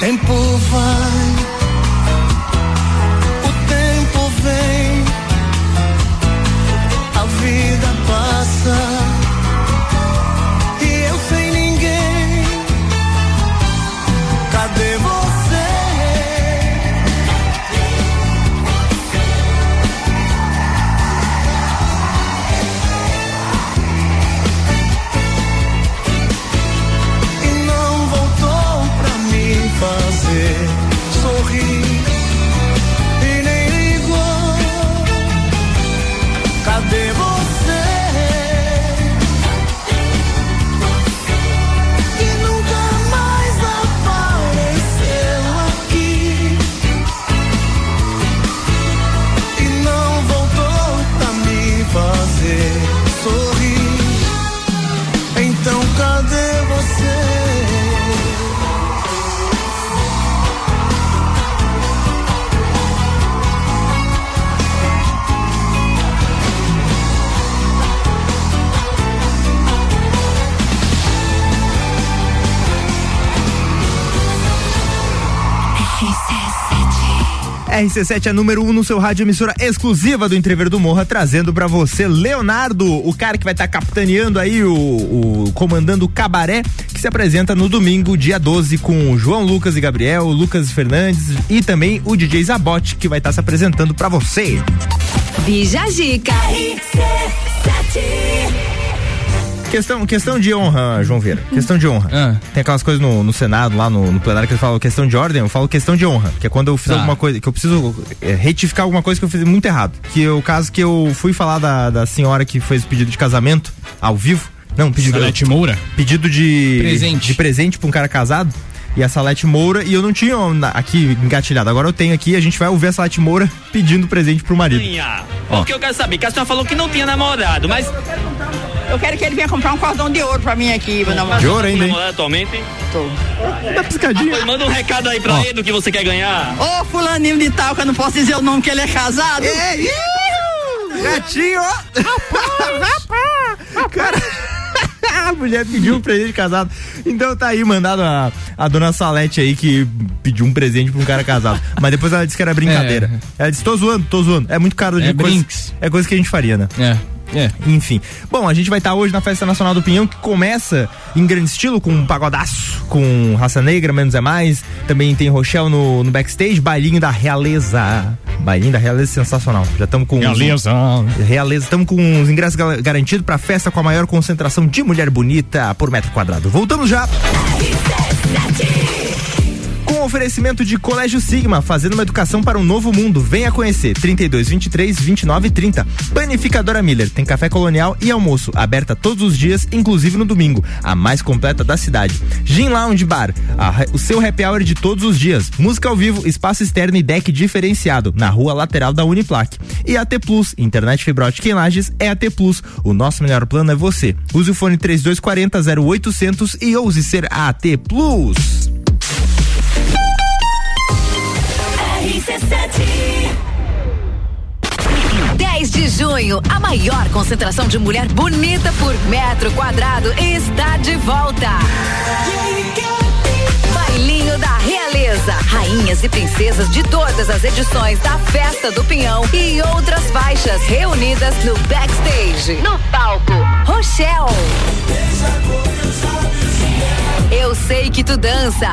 tempo vai RC7 é número 1 um no seu rádio emissora exclusiva do Entrever do Morra, trazendo pra você Leonardo, o cara que vai estar tá capitaneando aí o, o comandando o cabaré, que se apresenta no domingo, dia 12, com o João Lucas e Gabriel, o Lucas Fernandes e também o DJ Zabote, que vai estar tá se apresentando pra você. Bija Zica. Questão, questão de honra, João Vieira. Questão de honra. Ah. Tem aquelas coisas no, no Senado, lá no, no plenário, que eles falam questão de ordem, eu falo questão de honra. Que é quando eu fiz Tá. alguma coisa, que eu preciso é, retificar alguma coisa que eu fiz muito errado. Que é o caso que eu fui falar da, da senhora que fez o pedido de casamento ao vivo. Não, pedido Salete Moura? Pedido de Presente. de presente pra um cara casado. E a Salete Moura, e eu não tinha aqui engatilhado. Agora eu tenho aqui, a gente vai ouvir a Salete Moura pedindo presente pro marido. Tinha. Porque eu quero saber, que a senhora falou que não tinha namorado, mas. Eu quero que ele venha comprar um cordão de ouro pra mim aqui, meu namorado. De ouro ainda, hein? atualmente? Tô. Dá piscadinha. Manda um recado aí pra ele do que você quer ganhar. Ô, fulaninho de tal, que eu não posso dizer o nome que ele é casado. Gatinho, Cara, a <laughs> mulher pediu um presente casado. Então tá aí, mandado a, a dona Salete aí que pediu um presente pra um cara casado. Mas depois ela disse que era brincadeira. Ela disse, tô zoando, tô zoando. É muito caro de É coisa. brinks. É coisa que a gente faria, né? É. É. Enfim. Bom, a gente vai estar hoje na Festa Nacional do Pinhão, que começa em grande estilo, com um pagodaço, com Raça Negra, Menos é Mais. Também tem Rochelle no, no backstage, bailinho da Realeza. Bailinho da Realeza sensacional. Já estamos com. Realeza. Os, Realeza. Estamos com os ingressos ga- garantidos pra festa com a maior concentração de mulher bonita por metro quadrado. Voltamos já. Com oferecimento de Colégio Sigma, fazendo uma educação para um novo mundo. Venha conhecer. 32 23 29 30. Panificadora Miller tem café colonial e almoço, aberta todos os dias, inclusive no domingo. A mais completa da cidade. Gin Lounge Bar, a- o seu happy hour de todos os dias. Música ao vivo, espaço externo e deck diferenciado, na rua lateral da Uniplac. E AT Plus, internet fibra ótica em Lages é AT Plus. O nosso melhor plano é você. Use o fone 3240 0800 e ouse ser AT Plus. RC7. 10 de junho, a maior concentração de mulher bonita por metro quadrado está de volta. Bailinho da Realeza. Rainhas e princesas de todas as edições da Festa do Pinhão e outras faixas reunidas no backstage. No palco, Rochelle. Eu sei que tu dança.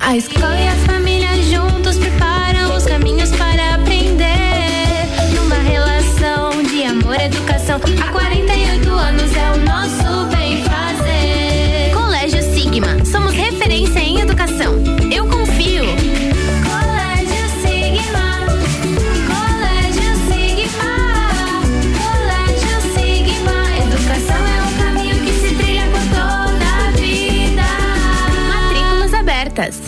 A escola e a família juntos preparam os caminhos para aprender. Numa relação de amor e educação. Há 48 anos é o nosso bem fazer. Colégio Sigma, somos referência em educação. Eu confio. Colégio Sigma. Colégio Sigma. Colégio Sigma. Educação é um caminho que se trilha por toda a vida. Matrículas abertas.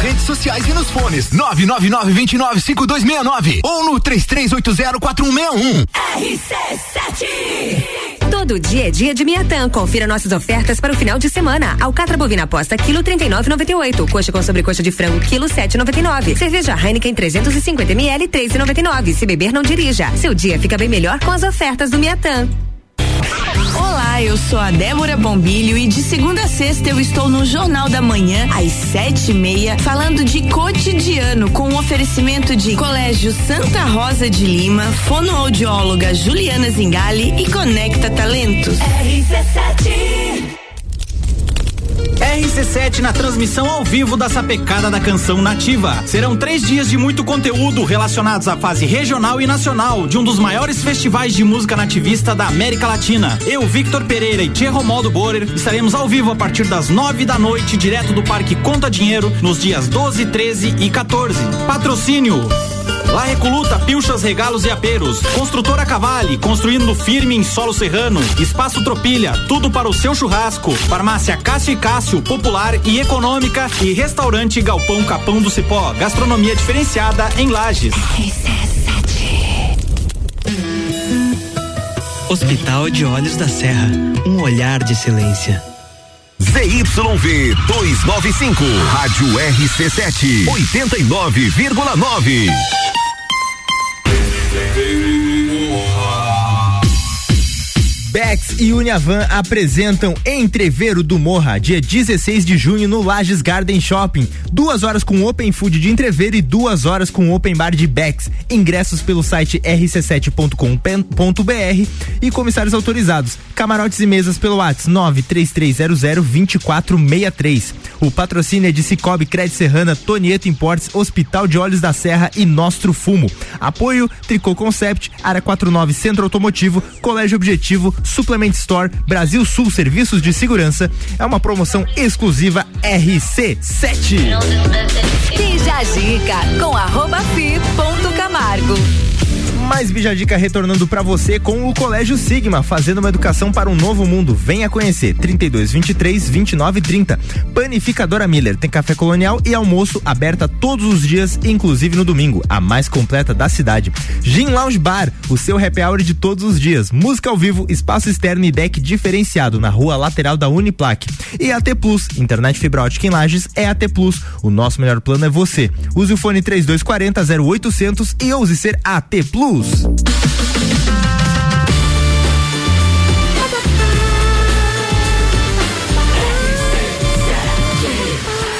redes sociais e nos fones. 999-295269 ou no 33804161. RC7 Todo dia é dia de Miatã. Confira nossas ofertas para o final de semana. Alcatra bovina aposta quilo 39,98. Coxa com sobrecoxa de frango quilo 7,99. Cerveja Heineken 350 ml 3,99. Se beber não dirija. Seu dia fica bem melhor com as ofertas do Miatã. Olá, eu sou a Débora Bombilho e de segunda a sexta eu estou no Jornal da Manhã, às sete e meia, falando de cotidiano, com o oferecimento de Colégio Santa Rosa de Lima, fonoaudióloga Juliana Zingali e Conecta Talentos. RC7 RC7 na transmissão ao vivo da Sapecada da Canção Nativa. Serão três dias de muito conteúdo relacionados à fase regional e nacional de um dos maiores festivais de música nativista da América Latina. Eu, Victor Pereira e Tia Romaldo Borer estaremos ao vivo a partir das nove da noite, direto do Parque Conta Dinheiro, nos dias 12, 13 e 14. Patrocínio. La Recoluta, Pilchas, Regalos e Aperos. Construtora Cavale, construindo firme em solo serrano. Espaço Tropilha, tudo para o seu churrasco. Farmácia Cássio e Cássio, popular e econômica. E restaurante Galpão Capão do Cipó, gastronomia diferenciada em Lages. Hospital de Olhos da Serra, um olhar de excelência. ZYV 295, Rádio RC7, 89,9. Bex e Uniavan apresentam Entreveiro do Morra, dia 16 de junho no Lages Garden Shopping. Duas horas com Open Food de Entreveiro e duas horas com Open Bar de Bex. Ingressos pelo site rc7.com.br e comissários autorizados. Camarotes e mesas pelo WhatsApp 933002463. O patrocínio é de Cicobi Crédito Serrana, Tonieto Importes, Hospital de Olhos da Serra e Nostro Fumo. Apoio Tricô Concept, Área 49 Centro Automotivo, Colégio Objetivo, Suplement Store, Brasil Sul Serviços de Segurança. É uma promoção exclusiva RC7. Bija a dica com arroba fi ponto Camargo. Mais Bijadica retornando para você com o Colégio Sigma, fazendo uma educação para um novo mundo. Venha conhecer. 32 23 29 30. Panificadora Miller tem café colonial e almoço aberta todos os dias, inclusive no domingo, a mais completa da cidade. Gin Lounge Bar, o seu happy hour de todos os dias. Música ao vivo, espaço externo e deck diferenciado na rua lateral da Uniplaque. E AT Plus, internet fibra ótica em Lages é AT Plus. O nosso melhor plano é você. Use o fone 3240 0800 e ouse ser AT Plus.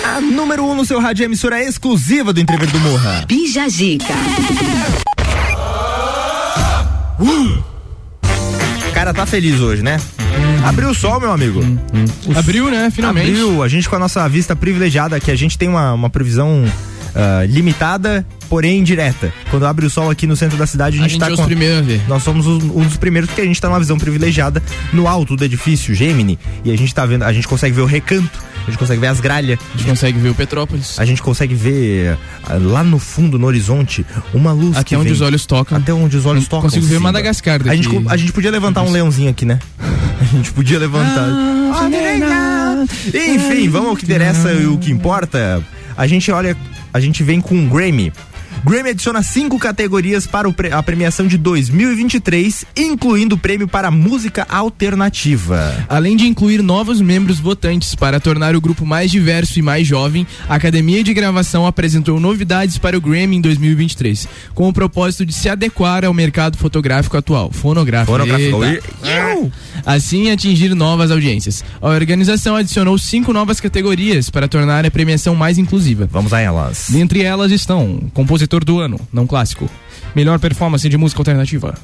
A número 1 um no seu rádio é a emissora exclusiva do Entrever do Morra. Bija a dica. O cara tá feliz hoje, né? Abriu o sol, meu amigo. Abriu, né? Finalmente. Abriu. A gente com a nossa vista privilegiada, que a gente tem uma, uma previsão ah, limitada, porém direta. Quando abre o sol aqui no centro da cidade, a A gente, gente tá é os com. primeiros a ver. Nós somos os- um dos primeiros porque a gente tá numa visão privilegiada no alto do edifício Gemini e a gente tá vendo, a gente consegue ver o recanto, a gente consegue ver as gralhas. A gente consegue ver o Petrópolis. A gente consegue ver ah, lá no fundo, no horizonte, uma luz Até onde vem- os olhos tocam. Até onde os olhos Eu tocam. consigo ver. Madagascar A gente, daqui. a gente podia levantar um leãozinho aqui, né? <laughs> A gente podia levantar. Enfim, vamos ao que interessa e o que importa. A gente olha, a gente vem com um Grammy. Grammy adiciona cinco categorias para a premiação de 2023, incluindo o prêmio para música alternativa. Além de incluir novos membros votantes para tornar o grupo mais diverso e mais jovem, a Academia de Gravação apresentou novidades para o Grammy em 2023, com o propósito de se adequar ao mercado fotográfico atual, fonográfico. Fonográfico. Eita. Assim atingir novas audiências. A organização adicionou cinco novas categorias para tornar a premiação mais inclusiva. Vamos a elas. Dentre elas estão compositor do ano, não clássico, melhor performance de música alternativa,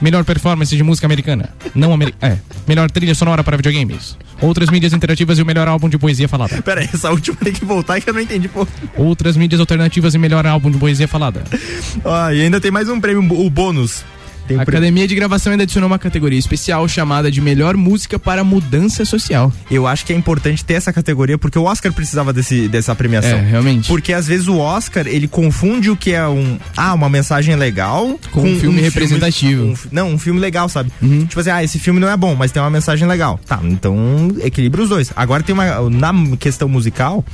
melhor performance de música americana, não americana, é, melhor trilha sonora para videogames, outras mídias interativas e o melhor álbum de poesia falada. <laughs> Pera aí, essa última tem que voltar que eu não entendi, pô. Outras mídias alternativas e melhor álbum de poesia falada. <laughs> Ah, e ainda tem mais um prêmio, o bônus. Tem A prêmio- Academia de Gravação ainda adicionou uma categoria especial chamada de melhor música para mudança social. Eu acho que é importante ter essa categoria porque o Oscar precisava desse, dessa premiação. É, realmente. Porque às vezes o Oscar, ele confunde o que é um, ah, uma mensagem legal Com um filme representativo. Uhum. um não, um filme legal, sabe? Tipo assim, ah, esse filme não é bom, mas tem uma mensagem legal. Tá, então equilibra os dois. Agora tem uma, na questão musical,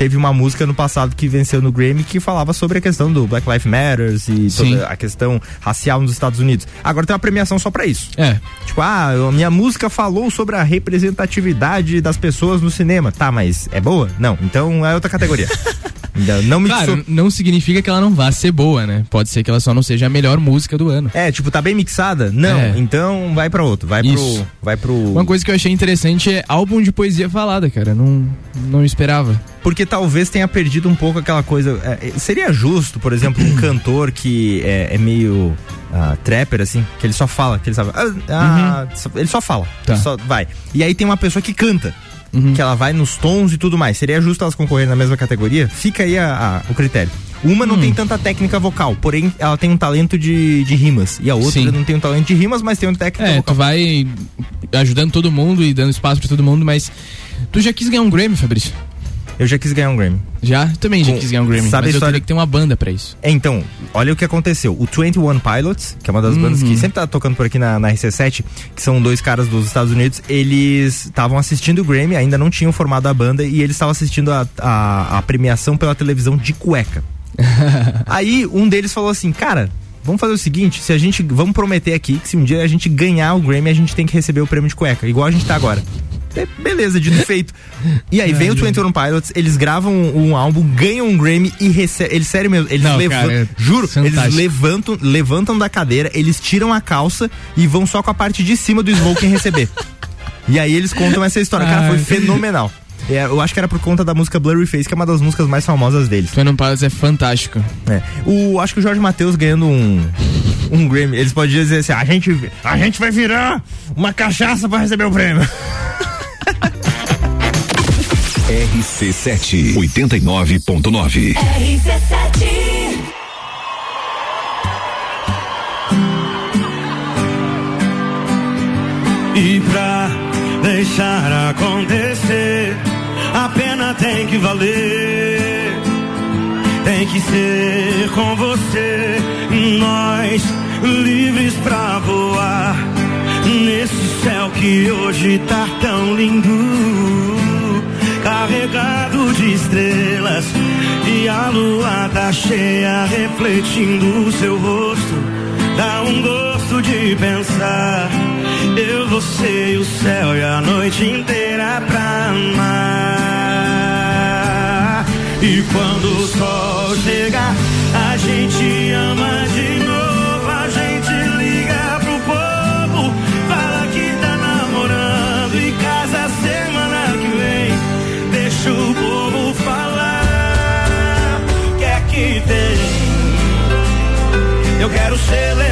teve uma música no passado que venceu no Grammy que falava sobre a questão do Black Lives Matters e Sim. toda a questão racial nos Estados Unidos. Agora tem uma premiação só pra isso. É. Tipo, ah, a minha música falou sobre a representatividade das pessoas no cinema. Tá, mas é boa? Não. Então é outra categoria. <laughs> Não me claro, não significa que ela não vá ser boa, né? Pode ser que ela só não seja a melhor música do ano. É, tipo, tá bem mixada? Não, É. então vai pra outro, vai Isso. pro vai pro Uma coisa que eu achei interessante é álbum de poesia falada, cara. Não, não esperava. porque talvez tenha perdido um pouco aquela coisa. é, é, seria justo, por exemplo, um <clears throat> cantor que é, é meio ah, trapper, assim, que ele só fala, que ele sabe. ah, ah, só- Ele só fala. Uhum. Tá. Só vai. E aí tem uma pessoa que canta. Uhum. Que ela vai nos tons e tudo mais. Seria justo elas concorrerem na mesma categoria? Fica aí a- a- o critério. Uma não Hum. tem tanta técnica vocal, porém ela tem um talento de, de rimas. E a outra Sim. não tem um talento de rimas, mas tem um técnica É, vocal. tu vai ajudando todo mundo e dando espaço pra todo mundo, mas tu já quis ganhar um Grammy, Fabrício? Eu já quis ganhar um Grammy. Já? Também já Com- quis ganhar um Grammy, sabe a mas eu história- teria que ter uma banda pra isso. É, Então, olha o que aconteceu. O 21 Pilots, que é uma das bandas que Uhum. sempre tá tocando por aqui na, na RC7, que são dois caras dos Estados Unidos, eles estavam assistindo o Grammy, ainda não tinham formado a banda, e eles estavam assistindo a, a, a premiação pela televisão de cueca. <laughs> Aí um deles falou assim, cara. Vamos fazer o seguinte, se a gente. Vamos prometer aqui que se um dia a gente ganhar o Grammy, a gente tem que receber o prêmio de cueca, igual a gente tá agora. É, beleza, dito e feito. E aí vem o 21 Pilots, eles gravam um álbum, ganham um Grammy e recebem. Eles, sério mesmo, eles Não, levantam. cara, é juro, eles fantástico. levantam, levantam da cadeira, eles tiram a calça e vão só com a parte de cima do smoking receber. E aí eles contam essa história. Cara, foi Ai. fenomenal. É, eu acho que era por conta da música Blurry Face, que é uma das músicas mais famosas deles. Twin Pilots é fantástico. É. O, acho que o Jorge Matheus ganhando um, um Grammy, eles podiam dizer assim: a gente, a gente vai virar uma cachaça pra receber o prêmio. <laughs> RC7 89.9. E pra deixar acontecer, a pena tem que valer. Tem que ser com você, nós livres pra voar. Nesse céu que hoje tá tão lindo, carregado de estrelas. E a lua tá cheia, refletindo o seu rosto. Dá um gosto de pensar. Eu, você e o céu e a noite inteira pra amar. E quando o sol chegar, quero ser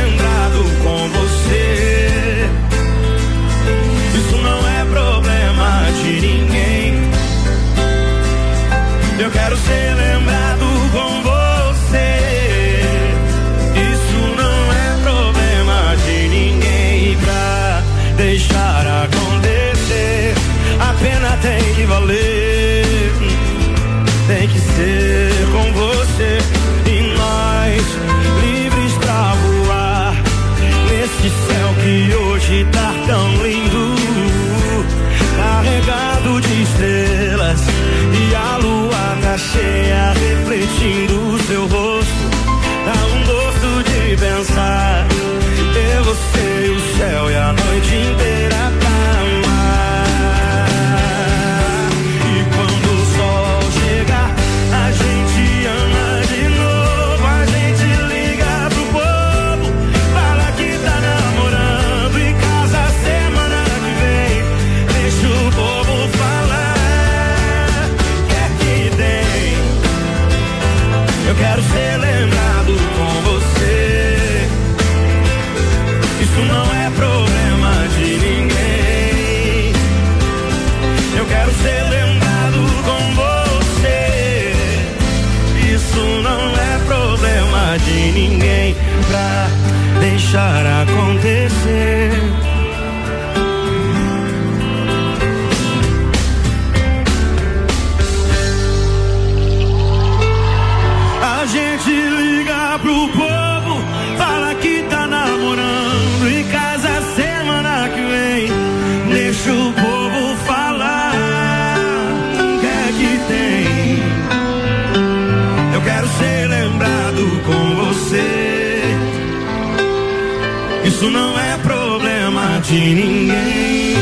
de ninguém.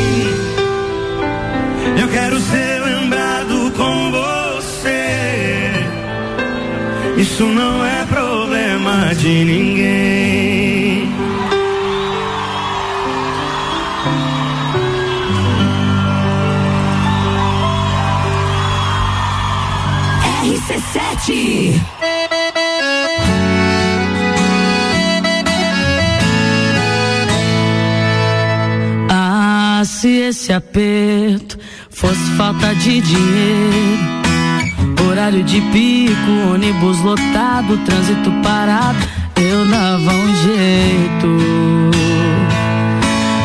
Eu quero ser lembrado com você. Isso não é problema de ninguém. RC7 se esse aperto fosse falta de dinheiro? Horário de pico, ônibus lotado, trânsito parado, eu dava um jeito.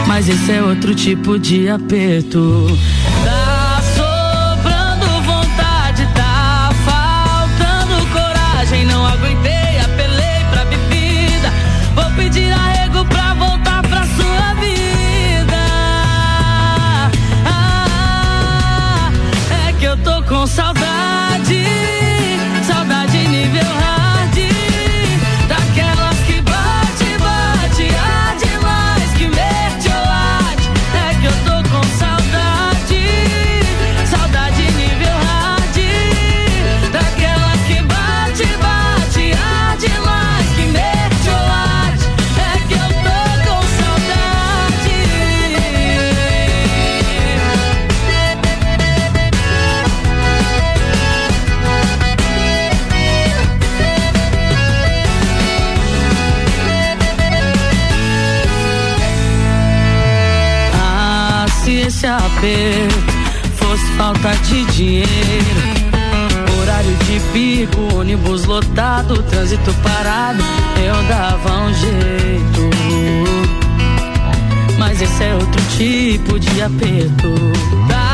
Mas esse é outro tipo de aperto. lotado, trânsito parado, eu dava um jeito. Mas esse é outro tipo de aperto. Tá?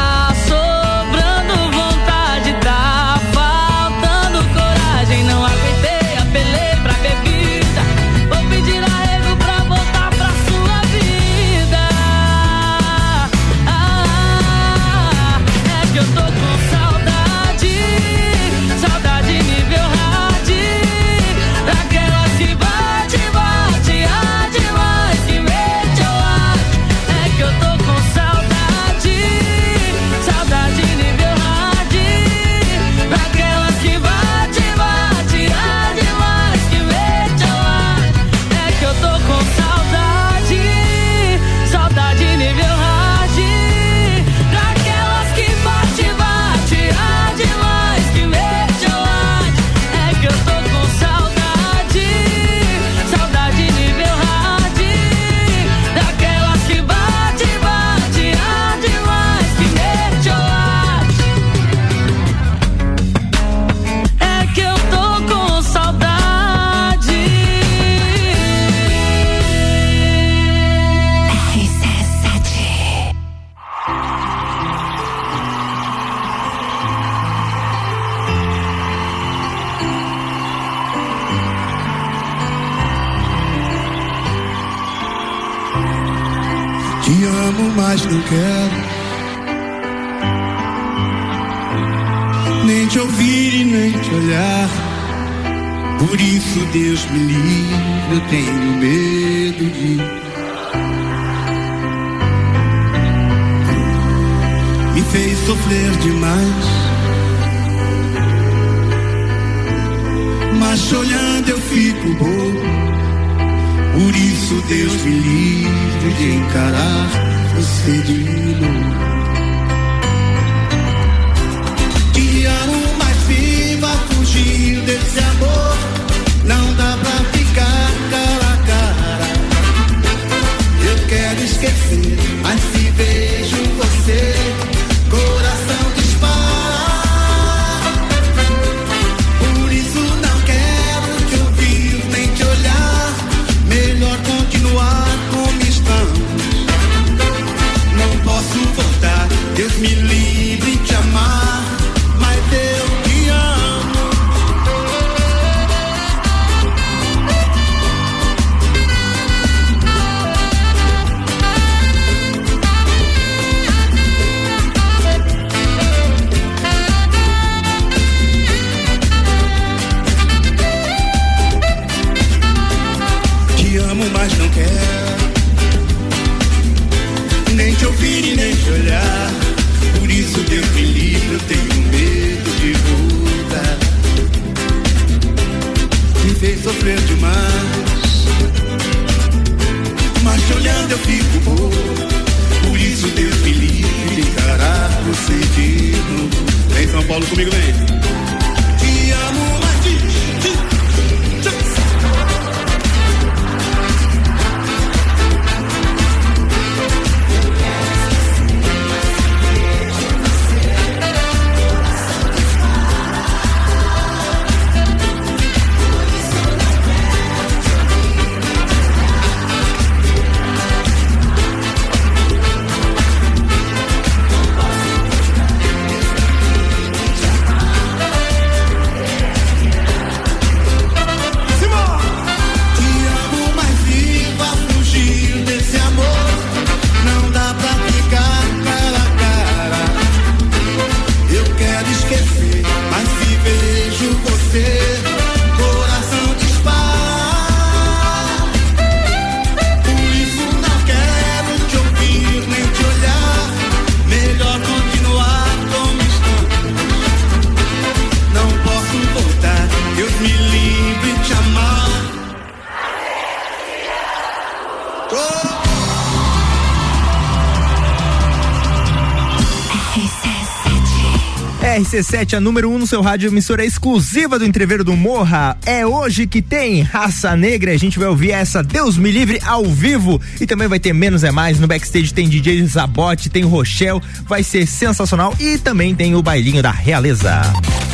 RC7, a número 1 um no seu rádio, emissora exclusiva do Entreveiro do Morra. É hoje que tem Raça Negra. A gente vai ouvir essa Deus Me Livre ao vivo. E também vai ter Menos é Mais. No backstage tem DJ Zabote, tem Rochelle. Vai ser sensacional. E também tem o bailinho da Realeza.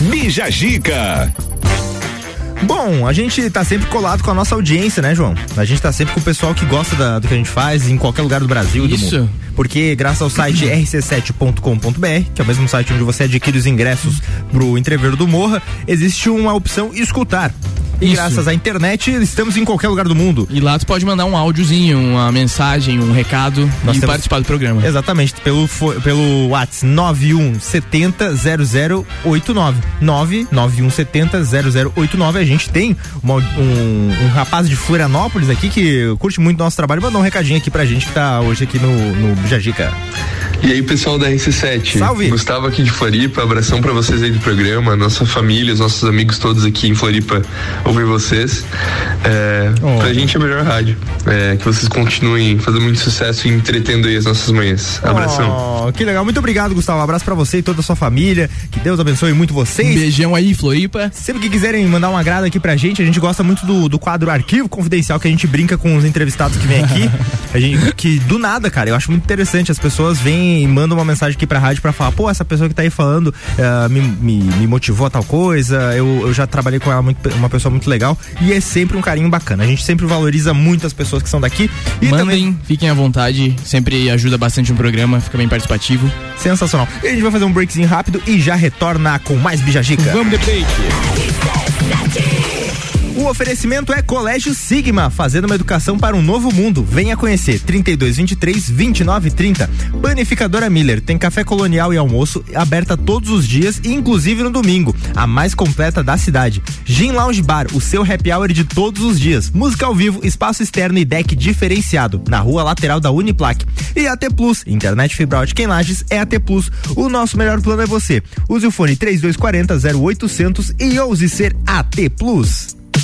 Bija Gica. Bom, a gente tá sempre colado com a nossa audiência, né, João? A gente tá sempre com o pessoal que gosta da- do que a gente faz em qualquer lugar do Brasil e do Isso. mundo. Porque graças ao site <laughs> rc7.com.br, que é o mesmo site onde você adquire os ingressos pro Entreveiro do Morra, existe uma opção escutar. E Isso. graças à internet, estamos em qualquer lugar do mundo. E lá tu pode mandar um áudiozinho, uma mensagem, um recado Nós e temos- participar do programa. Exatamente, pelo, pelo WhatsApp 9170 0089. 99170 0089. A gente tem uma- um, um rapaz de Florianópolis aqui que curte muito nosso trabalho. Mandou um recadinho aqui pra gente que tá hoje aqui no, no Jajica. E aí, pessoal da RC7. Salve. Gustavo aqui de Floripa, abração pra vocês aí do programa, nossa família, os nossos amigos todos aqui em Floripa ouvir vocês. É, Oh. Pra gente é a melhor rádio. É, que vocês continuem fazendo muito sucesso e entretendo aí as nossas manhãs. Abração. Oh, que legal, muito obrigado, Gustavo. Um abraço pra você e toda a sua família. Que Deus abençoe muito vocês. Beijão aí, Floripa. Sempre que quiserem mandar um agrado aqui pra gente, a gente gosta muito do, do quadro Arquivo Confidencial, que a gente brinca com os entrevistados que vêm aqui. <laughs> A gente, que do nada, cara, eu acho muito interessante. As pessoas vêm e mandam uma mensagem aqui pra rádio pra falar, pô, essa pessoa que tá aí falando eh, me, me, me motivou a tal coisa. Eu, eu já trabalhei com ela, muito, uma pessoa muito legal. E é sempre um carinho bacana. A gente sempre valoriza muito as pessoas que são daqui. E Mandem, também. fiquem à vontade, sempre ajuda bastante o programa, fica bem participativo. Sensacional. E a gente vai fazer um breakzinho rápido e já retorna com mais Bijagica. Vamos de break. O oferecimento é Colégio Sigma, fazendo uma educação para um novo mundo. Venha conhecer 3223 2930. Panificadora Miller tem café colonial e almoço aberta todos os dias inclusive no domingo, a mais completa da cidade. Gin Lounge Bar, o seu happy hour de todos os dias. Música ao vivo, espaço externo e deck diferenciado na rua lateral da Uniplac. E AT Plus, internet fibra ótica em Lages é AT Plus. O nosso melhor plano é você. Use o fone 3240 0800 e ouse ser AT Plus.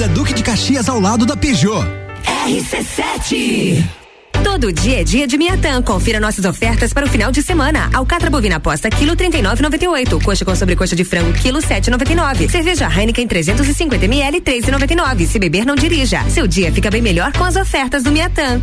Avenida Duque de Caxias, ao lado da Peugeot. RC7. Todo dia é dia de Miatã. Confira nossas ofertas para o final de semana. Alcatra bovina aposta quilo 39,98. Coxa com sobrecoxa de frango quilo 7,99. Cerveja Heineken 350 ml 3,99. Se beber não dirija. Seu dia fica bem melhor com as ofertas do Miatã.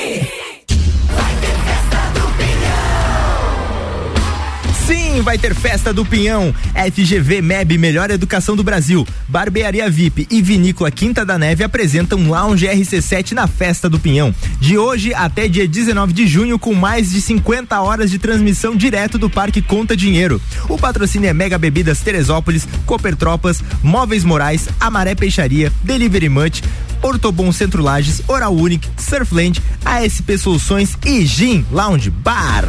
Sim, vai ter festa do Pinhão. FGV MEB Melhor Educação do Brasil. Barbearia VIP e Vinícola Quinta da Neve apresentam Lounge RC7 na festa do Pinhão. De hoje até dia 19 de junho, com mais de 50 horas de transmissão direto do Parque Conta Dinheiro. O patrocínio é Mega Bebidas Teresópolis, Cooper Tropas, Móveis Morais, Amaré Peixaria, Delivery Munch, Ortobon Centro Lages, Oral Unique, Surfland, ASP Soluções e Gin Lounge Bar.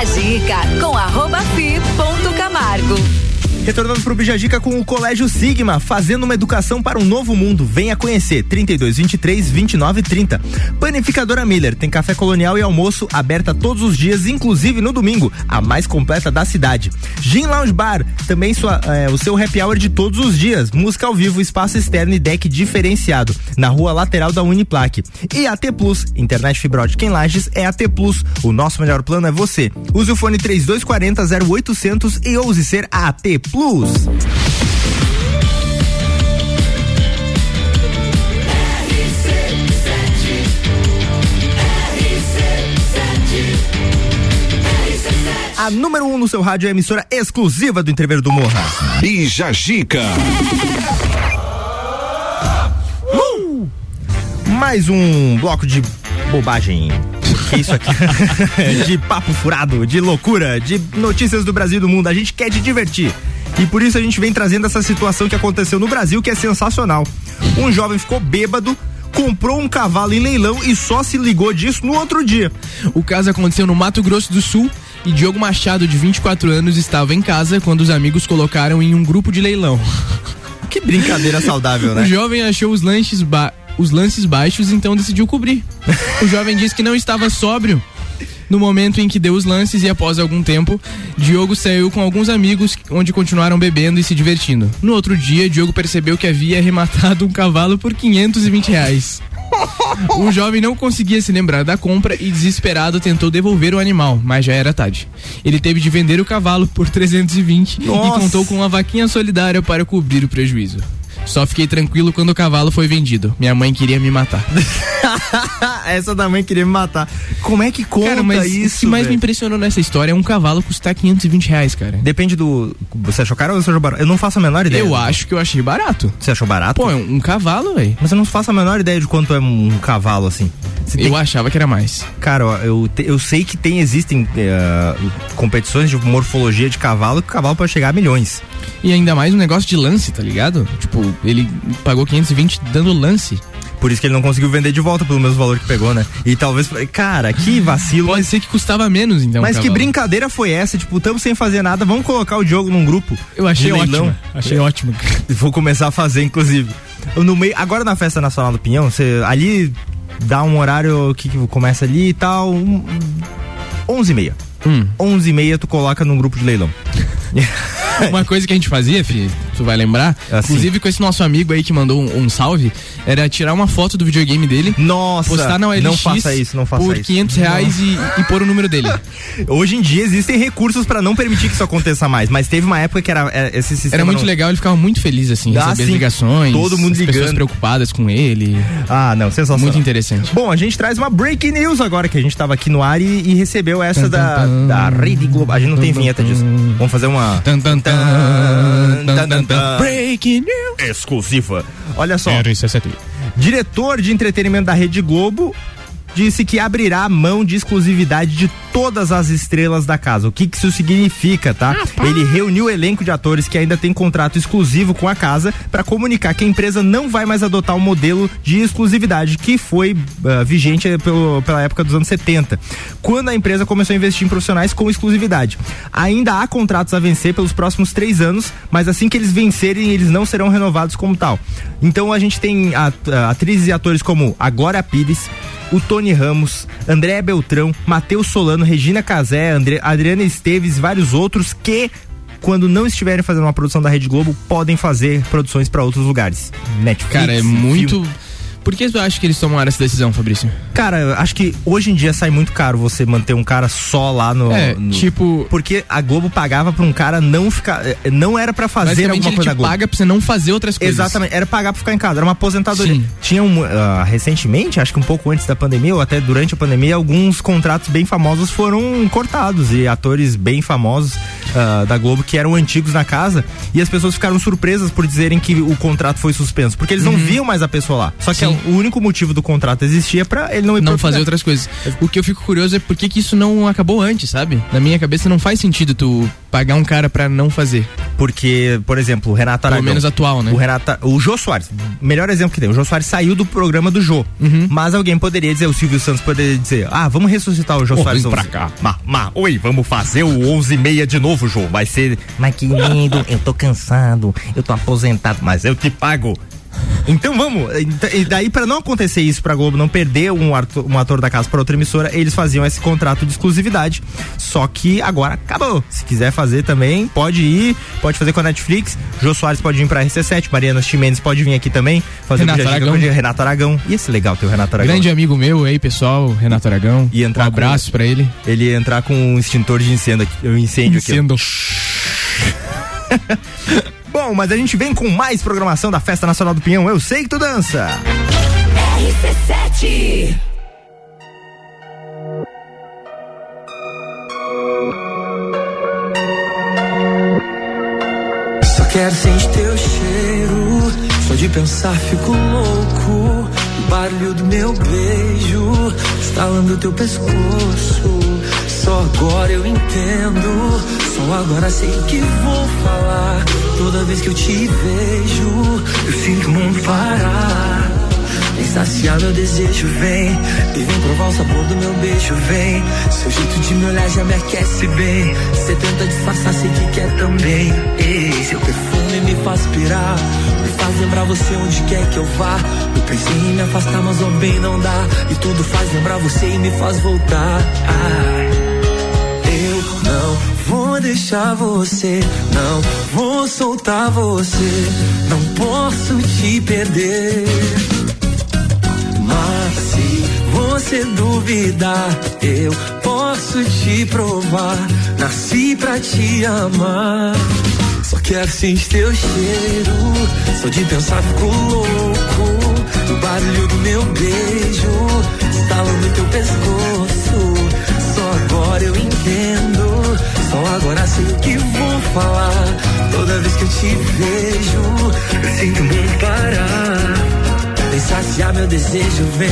Dica com arroba fi ponto Camargo. Retornando pro Bijagica com o Colégio Sigma, fazendo uma educação para um novo mundo. Venha conhecer 32 23 29 30. Panificadora Miller tem café colonial e almoço aberta todos os dias, inclusive no domingo, a mais completa da cidade. Gin Lounge Bar, também sua, é, o seu happy hour de todos os dias. Música ao vivo, espaço externo e deck diferenciado, na rua lateral da Uniplaque. E AT Plus, internet fibra ótica em Lages é AT Plus. O nosso melhor plano é você. Use o fone 3240 0800 e ouse ser AT Plus. A número 1 um no seu rádio é a emissora exclusiva do Entreveiro do Morra. Bija Gica. Uh! Mais um bloco de bobagem. Que isso aqui? <laughs> de papo furado, de loucura, de notícias do Brasil e do mundo. A gente quer te divertir. E por isso a gente vem trazendo essa situação que aconteceu no Brasil, que é sensacional. Um jovem ficou bêbado, comprou um cavalo em leilão e só se ligou disso no outro dia. O caso aconteceu no Mato Grosso do Sul e Diogo Machado, de 24 anos, estava em casa quando os amigos colocaram em um grupo de leilão. <laughs> Que brincadeira saudável, né? O jovem achou os lanches ba os lances baixos, então decidiu cobrir. O jovem disse que não estava sóbrio no momento em que deu os lances e após algum tempo, Diogo saiu com alguns amigos onde continuaram bebendo e se divertindo. No outro dia, Diogo percebeu que havia arrematado um cavalo por 520 reais. O jovem não conseguia se lembrar da compra e desesperado tentou devolver o animal, mas já era tarde. Ele teve de vender o cavalo por 320 Nossa. e contou com uma vaquinha solidária para cobrir o prejuízo. Só fiquei tranquilo quando o cavalo foi vendido. Minha mãe queria me matar. <laughs> Essa da mãe queria me matar. Como é que conta Cara, mas isso? o que mais velho? me impressionou nessa história é um cavalo custar 520 reais, cara. Depende do. Você achou caro ou você achou barato? Eu não faço a menor ideia. Eu acho que eu achei barato. Você achou barato? Pô, é um, cavalo, velho. Mas eu não faço a menor ideia de quanto é um cavalo assim. Tem Eu achava que era mais. Cara, ó, eu, te- eu sei que tem, existem eh, competições de morfologia de cavalo que o cavalo pode chegar a milhões. E ainda mais um negócio de lance, tá ligado? Tipo, ele pagou 520 dando lance. Por isso que ele não conseguiu vender de volta pelo mesmo valor que pegou, né? E talvez. Cara, que <laughs> vacilo. Pode mas, ser que custava menos, então. mas que brincadeira foi essa? Tipo, estamos sem fazer nada, vamos colocar o Diogo num grupo. Eu achei ótimo. Achei ótimo. <laughs> Vou começar a fazer, inclusive. No meio, agora na Festa Nacional do Pinhão, você ali dá um horário que, começa ali e tal, um, 11 e meia. Hum. 11 e meia tu coloca num grupo de leilão. <laughs> Uma coisa que a gente fazia, fi, tu vai lembrar, Assim. inclusive com esse nosso amigo aí que mandou um, um salve, era tirar uma foto do videogame dele, Nossa, postar na OLX não faça isso, não faça por isso. 500 reais e, e pôr o número dele. <laughs> Hoje em dia existem recursos pra não permitir que isso aconteça mais, mas teve uma época que era é, esse sistema Era muito não- legal, ele ficava muito feliz assim, Ah, receber as sim. ligações, Todo mundo as pessoas ligando. preocupadas com ele. Ah, não, sensacional. Muito interessante. Bom, a gente traz uma breaking news agora, que a gente tava aqui no ar e, e recebeu essa da, da Rede Globo. A gente não tem vinheta disso. Vamos fazer uma. Tan, tan, tan, tan, tan. Breaking news. Exclusiva. Olha só. RC7. Diretor de entretenimento da Rede Globo disse que abrirá mão de exclusividade de todas as estrelas da casa. O que, que isso significa, tá? Ele reuniu o elenco de atores que ainda tem contrato exclusivo com a casa para comunicar que a empresa não vai mais adotar o modelo de exclusividade que foi ah, vigente pelo, pela época dos anos 70, quando a empresa começou a investir em profissionais com exclusividade. Ainda há contratos a vencer pelos próximos três anos, mas assim que eles vencerem, eles não serão renovados como tal. Então a gente tem at- atrizes e atores como Agora Pires, o Tony Ramos, André Beltrão, Matheus Solano, Regina Casé, André, Adriana Esteves vários outros que, quando não estiverem fazendo uma produção da Rede Globo, podem fazer produções para outros lugares. Netflix. Cara, é filme. Por que tu acha que eles tomaram essa decisão, Fabrício? Cara, eu acho que hoje em dia sai muito caro você manter um cara só lá no. É, no- tipo- Porque a Globo pagava pra um cara não ficar. eh, Não era pra fazer alguma ele coisa te da Globo. paga pra você não fazer outras coisas. Exatamente, era pagar pra ficar em casa, era uma aposentadoria. Sim. Tinha um, ah, recentemente, acho que um pouco antes da pandemia, ou até durante a pandemia, alguns contratos bem famosos foram cortados e atores bem famosos ah, da Globo que eram antigos na casa e as pessoas ficaram surpresas por dizerem que o contrato foi suspenso, porque eles não viam mais a pessoa lá. Só que Uhum. Sim. o único motivo do contrato existia pra ele não ir não fazer outras coisas. O que eu fico curioso é por que, que isso não acabou antes, sabe? Na minha cabeça não faz sentido tu pagar um cara pra não fazer. Porque, por exemplo, o Renato Pelo Aragão. menos atual, né? O Renato, o Jô Soares, melhor exemplo que tem. O Jô Soares saiu do programa do Jô. Uhum. Mas alguém poderia dizer, o Silvio Santos poderia dizer, ah, vamos ressuscitar o Jô Ô, Soares. vem pra 11. cá. Ma, ma, oi, vamos fazer o 11 e meia de novo, Jô. Vai ser, mas que lindo, eu tô cansado, eu tô aposentado, mas eu te pago. Então vamos, Ent- e daí pra não acontecer isso pra Globo não perder um ator, um ator da casa pra outra emissora, eles faziam esse contrato de exclusividade. Só que agora acabou. Se quiser fazer também, pode ir, pode fazer com a Netflix. Jô Soares pode vir pra RC7, Mariana Chimenez pode vir aqui também, fazer Renato Aragão. Renato Aragão. Ia ser legal ter o Renato Aragão. Grande amigo meu aí, pessoal, Renato Aragão. E entrar um abraço pra ele. Ele ia entrar com um extintor de incêndio aqui, um incêndio aqui. <laughs> Bom, mas a gente vem com mais programação da Festa Nacional do Pinhão. Eu sei que tu dança. RC7 Só quero sentir teu cheiro. Só de pensar fico louco. O barulho do meu beijo, estalando teu pescoço. Só agora eu entendo. Só agora sei que vou falar. Toda vez que eu te vejo, eu sinto o mundo parar. Meu desejo, vem. E vem provar o sabor do meu beijo, vem. Seu jeito de me olhar já me aquece bem. Cê tenta disfarçar, sei que quer também. Ei, seu perfume me faz pirar. Me faz lembrar você onde quer que eu vá. Eu pensei em me afastar, mas o bem não dá. E tudo faz lembrar você e me faz voltar. Ai. Vou deixar você, não vou soltar você, não posso te perder. Mas se você duvidar, eu posso te provar. Nasci pra te amar. Só quero sentir teu cheiro. Só de pensar fico louco. O barulho do meu beijo, estalando teu pescoço. Só agora eu entendo. Só agora sei o que vou falar. Toda vez que eu te vejo, sinto mundo parar. Vem saciar meu desejo, vem.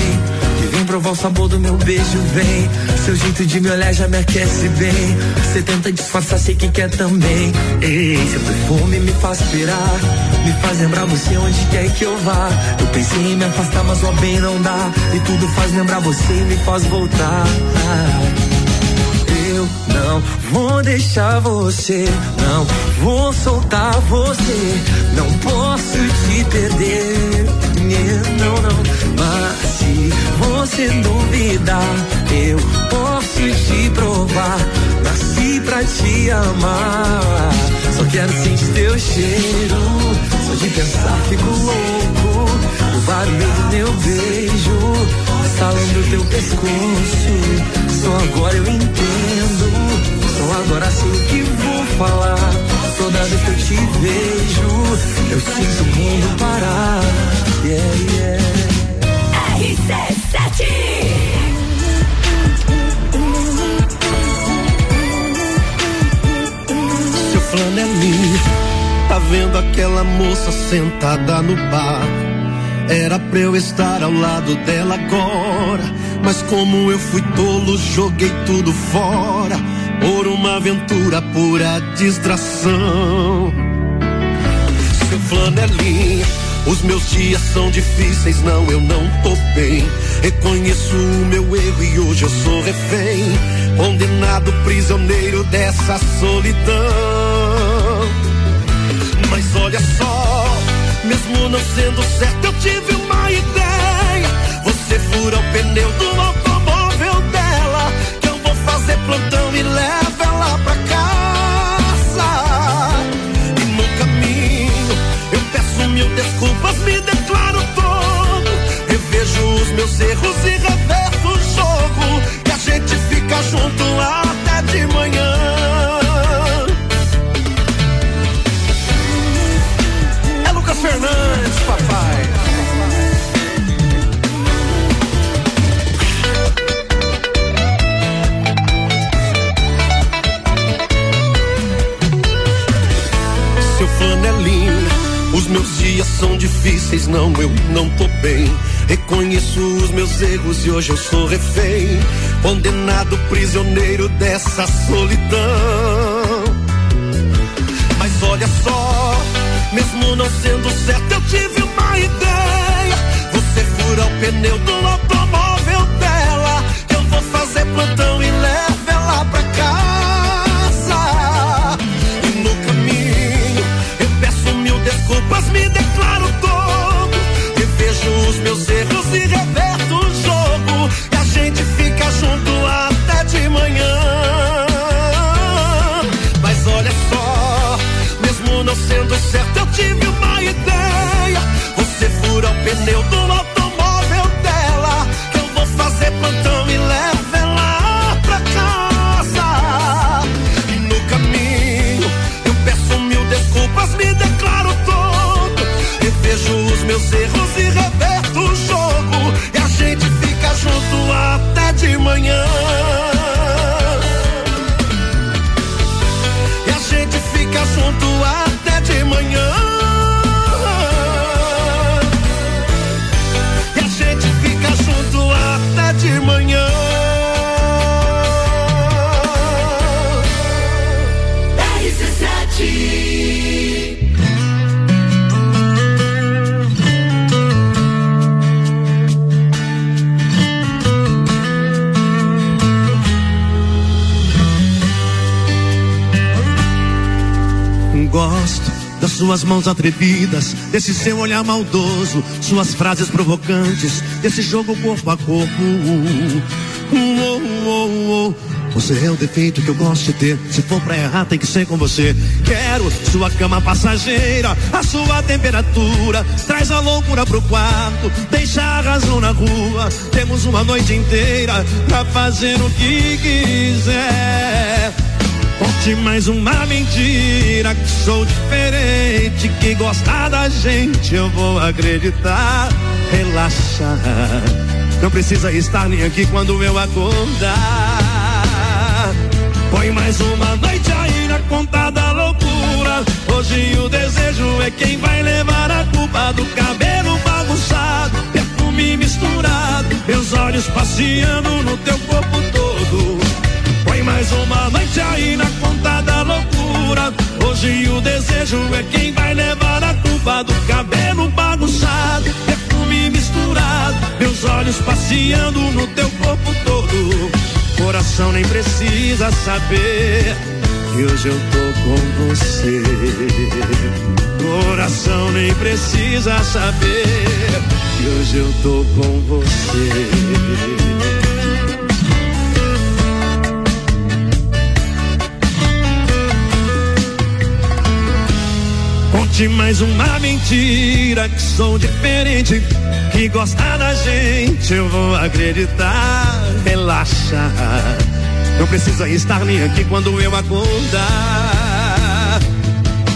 E vem provar o sabor do meu beijo, vem. Seu jeito de me olhar já me aquece bem. Você tenta disfarçar, sei que quer também. Ei, seu perfume me faz pirar. Me faz lembrar você onde quer que eu vá. Eu pensei em me afastar, mas o bem não dá. E tudo faz lembrar você e me faz voltar. Eu não vou deixar você, não vou soltar você. Não posso te perder, não, não. Mas se você duvidar, eu posso te provar. Nasci pra te amar. Só quero sentir teu cheiro. Só de pensar fico louco. O barulho do meu beijo. Estalando teu pescoço. Só agora eu entendo. Só agora sei o que vou falar. Toda vez que eu te vejo, eu sinto o mundo parar. Yeah, yeah. Seu flanelinho, tá vendo aquela moça sentada no bar? Era pra eu estar ao lado dela agora. Mas como eu fui tolo, joguei tudo fora. Por uma aventura pura distração. Seu flanelinha, os meus dias são difíceis, não, eu não tô bem. Reconheço o meu erro e hoje eu sou refém. Condenado prisioneiro dessa solidão. Mas olha só, mesmo não sendo certo, eu tive uma ideia. Você fura o pneu do automóvel dela. Que eu vou fazer plantão e levo ela pra casa. E no caminho, eu peço mil desculpas, me declaro todo. Revejo os meus erros e reverto o jogo. E a gente fica junto até de manhã. Fernandes, papai. Seu flanelinho, os meus dias são difíceis, não, eu não tô bem. Reconheço os meus erros e hoje eu sou refém. Condenado prisioneiro dessa solidão. Mas olha só, mesmo não sendo certo, eu tive uma ideia. Você fura o pneu do automóvel dela. Eu vou fazer plantão e levo ela pra casa. E no caminho, eu peço mil desculpas, me declaro meus erros e reverto o jogo. E a gente fica junto até de manhã. E a gente fica junto até de manhã. Gosto das suas mãos atrevidas, desse seu olhar maldoso, suas frases provocantes, desse jogo corpo a corpo. Uh, uh, uh. Você é o defeito que eu gosto de ter. Se for pra errar, tem que ser com você. Quero sua cama passageira, a sua temperatura. Traz a loucura pro quarto, deixa a razão na rua. Temos uma noite inteira pra fazer o que quiser. Conte mais uma mentira que sou diferente, que gostar da gente eu vou acreditar. Relaxa, não precisa estar nem aqui quando eu acordar. Põe mais uma noite aí na conta da loucura. Hoje o desejo é quem vai levar a culpa do cabelo bagunçado, perfume misturado, meus olhos passeando no teu corpo todo. Mais uma noite aí na conta da loucura. Hoje o desejo é quem vai levar a culpa do cabelo bagunçado, perfume misturado, meus olhos passeando no teu corpo todo. Coração nem precisa saber que hoje eu tô com você. Coração nem precisa saber que hoje eu tô com você. Conte mais uma mentira que sou diferente. Que gosta da gente, eu vou acreditar. Relaxa, não precisa estar nem aqui quando eu acordar.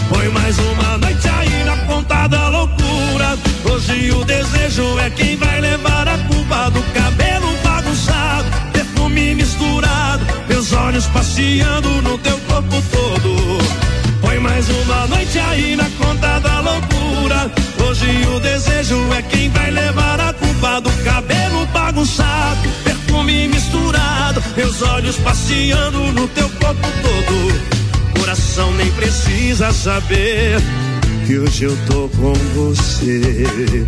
Foi mais uma noite aí na ponta da loucura. Hoje o desejo é quem vai levar a culpa do cabelo bagunçado, perfume misturado, meus olhos passeando no teu corpo todo. Foi mais uma noite aí na conta da loucura. Hoje o desejo é quem vai levar a culpa do cabelo bagunçado, perfume misturado, meus olhos passeando no teu corpo todo. Coração nem precisa saber que hoje eu tô com você.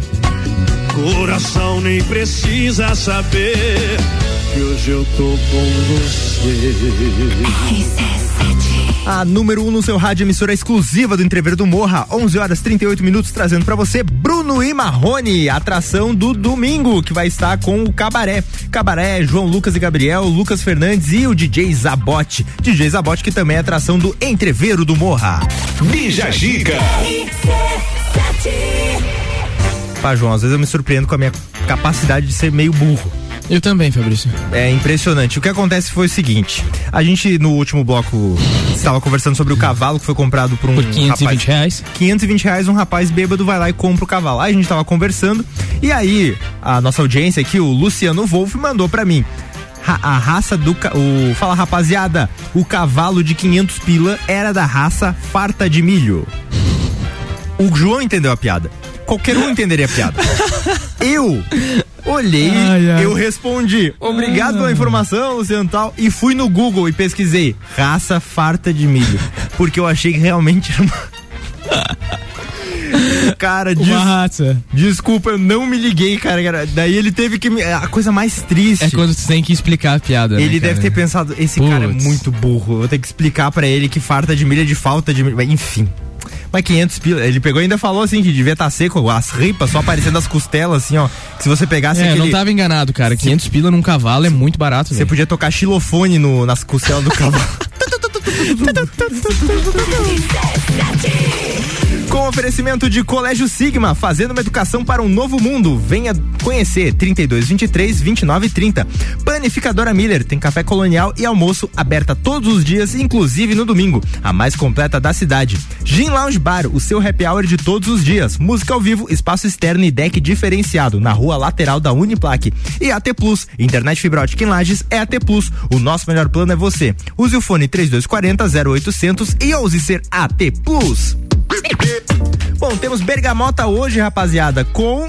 Coração nem precisa saber que hoje eu tô com você. A número 1 um no seu rádio, emissora exclusiva do Entrever do Morra, 11 horas 38 minutos, trazendo pra você Bruno e Marrone, atração do domingo, que vai estar com o Cabaré. Cabaré, João Lucas e Gabriel, Lucas Fernandes e o DJ Zabote. DJ Zabote, que também é atração do Entreveiro do Morra. Bija Gica. Pá, João, às vezes eu me surpreendo com a minha capacidade de ser meio burro. Eu também, Fabrício. É impressionante. O que acontece foi o seguinte: a gente no último bloco estava conversando sobre o cavalo que foi comprado por um Por 520 rapaz, reais. 520 reais, um rapaz bêbado vai lá e compra o cavalo. Aí a gente tava conversando e aí a nossa audiência aqui, o Luciano Wolff, mandou pra mim. A raça do. O, fala rapaziada, o cavalo de 500 pila era da raça farta de milho. O João entendeu a piada. Qualquer um entenderia a piada. <laughs> Eu olhei, Ai, ai. eu respondi, obrigado Ah. pela informação, Luciano tal, e fui no Google e pesquisei raça farta de milho, porque eu achei que realmente era uma... <laughs> Cara, des- raça. desculpa, eu não me liguei, cara. Daí ele teve que me... A coisa mais triste... É quando você tem que explicar a piada. né, Ele deve cara? ter pensado, esse cara é muito burro. Eu vou ter que explicar pra ele que farta de milho é de falta de milho. Enfim. Mas 500 pila. Ele pegou e ainda falou assim que devia estar seco, as ripas só aparecendo as costelas, assim, ó. Se você pegasse É, aquele. não tava enganado, cara. 500 pila num cavalo é muito barato, Você podia tocar xilofone no, nas costelas do cavalo. <laughs> Com oferecimento de Colégio Sigma, fazendo uma educação para um novo mundo. Venha conhecer 32 23 29 30. Panificadora Miller tem café colonial e almoço aberta todos os dias, inclusive no domingo. A mais completa da cidade. Gin Lounge Bar, o seu happy hour de todos os dias. Música ao vivo, espaço externo e deck diferenciado na rua lateral da Uniplaque. E AT Plus, internet fibra ótica em Lages é AT Plus. O nosso melhor plano é você. Use o fone 3240 0800 e ouse ser AT Plus. Bom, temos Bergamota hoje, rapaziada, com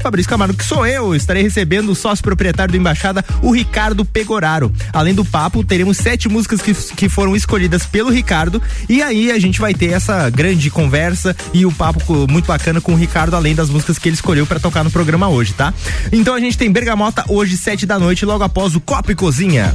Fabrício Camargo, que sou eu, estarei recebendo o sócio proprietário do Embaixada, o Ricardo Pegoraro. Além do papo, teremos sete músicas que, que foram escolhidas pelo Ricardo e aí a gente vai ter essa grande conversa e o papo co- muito bacana com o Ricardo, além das músicas que ele escolheu pra tocar no programa hoje, tá? Então a gente tem Bergamota hoje, sete da noite, logo após o Copa e Cozinha.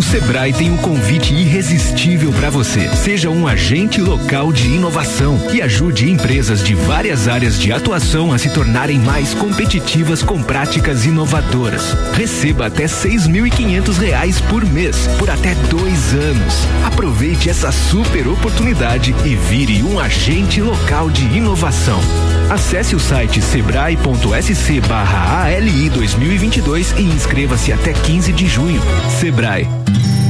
O Sebrae tem um convite irresistível para você. Seja um agente local de inovação e ajude empresas de várias áreas de atuação a se tornarem mais competitivas com práticas inovadoras. Receba até seis mil e quinhentos reais por mês, por até dois anos. Aproveite essa super oportunidade e vire um agente local de inovação. Acesse o site sebrae.sc barra ALI 2022 e inscreva-se até 15 de junho. Sebrae. Thank you.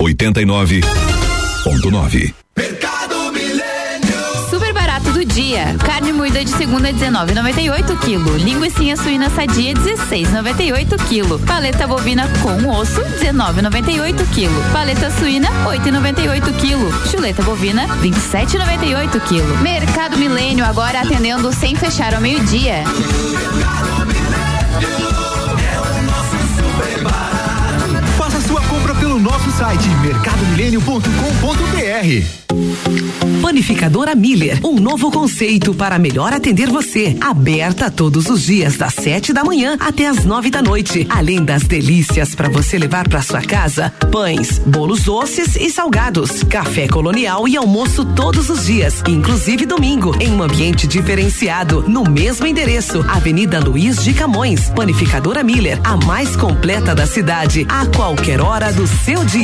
89.9. Super barato do dia. Carne moída de segunda 19,98 kg. Linguiça suína sadia 16,98 kg. Paleta bovina com osso 19,98 kg. Paleta suína 8,98 kg. Chuleta bovina 27,98 kg. Mercado Milênio agora atendendo sem fechar ao meio-dia. Site mercadomilênio.com.br. Panificadora Miller, um novo conceito para melhor atender você. Aberta todos os dias das sete da manhã até as nove da noite. Além das delícias para você levar para sua casa, pães, bolos doces e salgados, café colonial e almoço todos os dias, inclusive domingo, em um ambiente diferenciado, no mesmo endereço, Avenida Luiz de Camões. Panificadora Miller, a mais completa da cidade, a qualquer hora do seu dia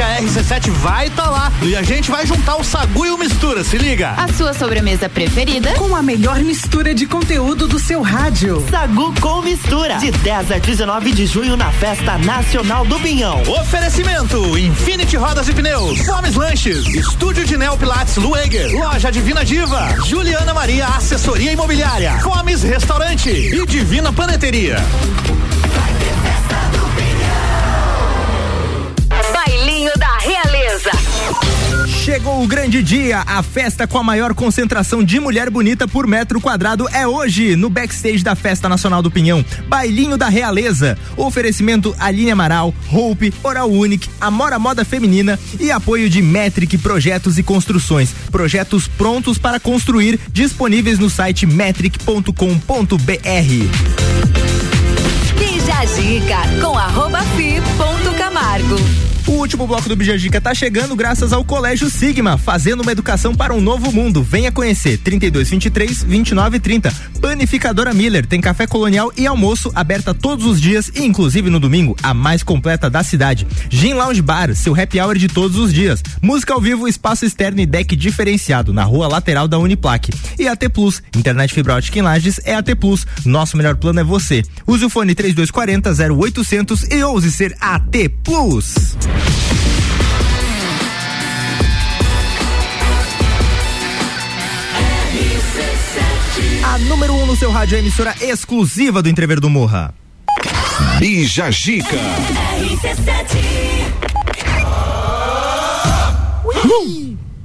Que a RC7 vai estar lá. E a gente vai juntar o Sagu e o Mistura, se liga. A sua sobremesa preferida? Com a melhor mistura de conteúdo do seu rádio. Sagu com mistura. De 10 a 19 de junho na Festa Nacional do Pinhão. Oferecimento: Infinity Rodas e Pneus, Fomes Lanches, Estúdio de Neo Pilates Lueger, Loja Divina Diva, Juliana Maria Assessoria Imobiliária, Fomes Restaurante e Divina Paneteria. Chegou o grande dia, a festa com a maior concentração de mulher bonita por metro quadrado é hoje, no backstage da Festa Nacional do Pinhão. Bailinho da Realeza. Oferecimento Aline Amaral, Hope, Oral Unique, Amora Moda Feminina e apoio de Metric Projetos e Construções. Projetos prontos para construir, disponíveis no site metric.com.br. Bija a dica com arroba fi ponto Camargo. O último bloco do Bijagica tá chegando graças ao Colégio Sigma, fazendo uma educação para um novo mundo. Venha conhecer 3223 2930. Panificadora Miller tem café colonial e almoço aberta todos os dias inclusive no domingo, a mais completa da cidade. Gin Lounge Bar, seu happy hour de todos os dias. Música ao vivo, espaço externo e deck diferenciado na rua lateral da Uniplaque. E AT Plus, internet fibra ótica em Lages é AT Plus. Nosso melhor plano é você. Use o fone 3240 0800 e ouse ser AT Plus. A número 1 um no seu rádio é a emissora exclusiva do Entrever do Morra. Bija Gica.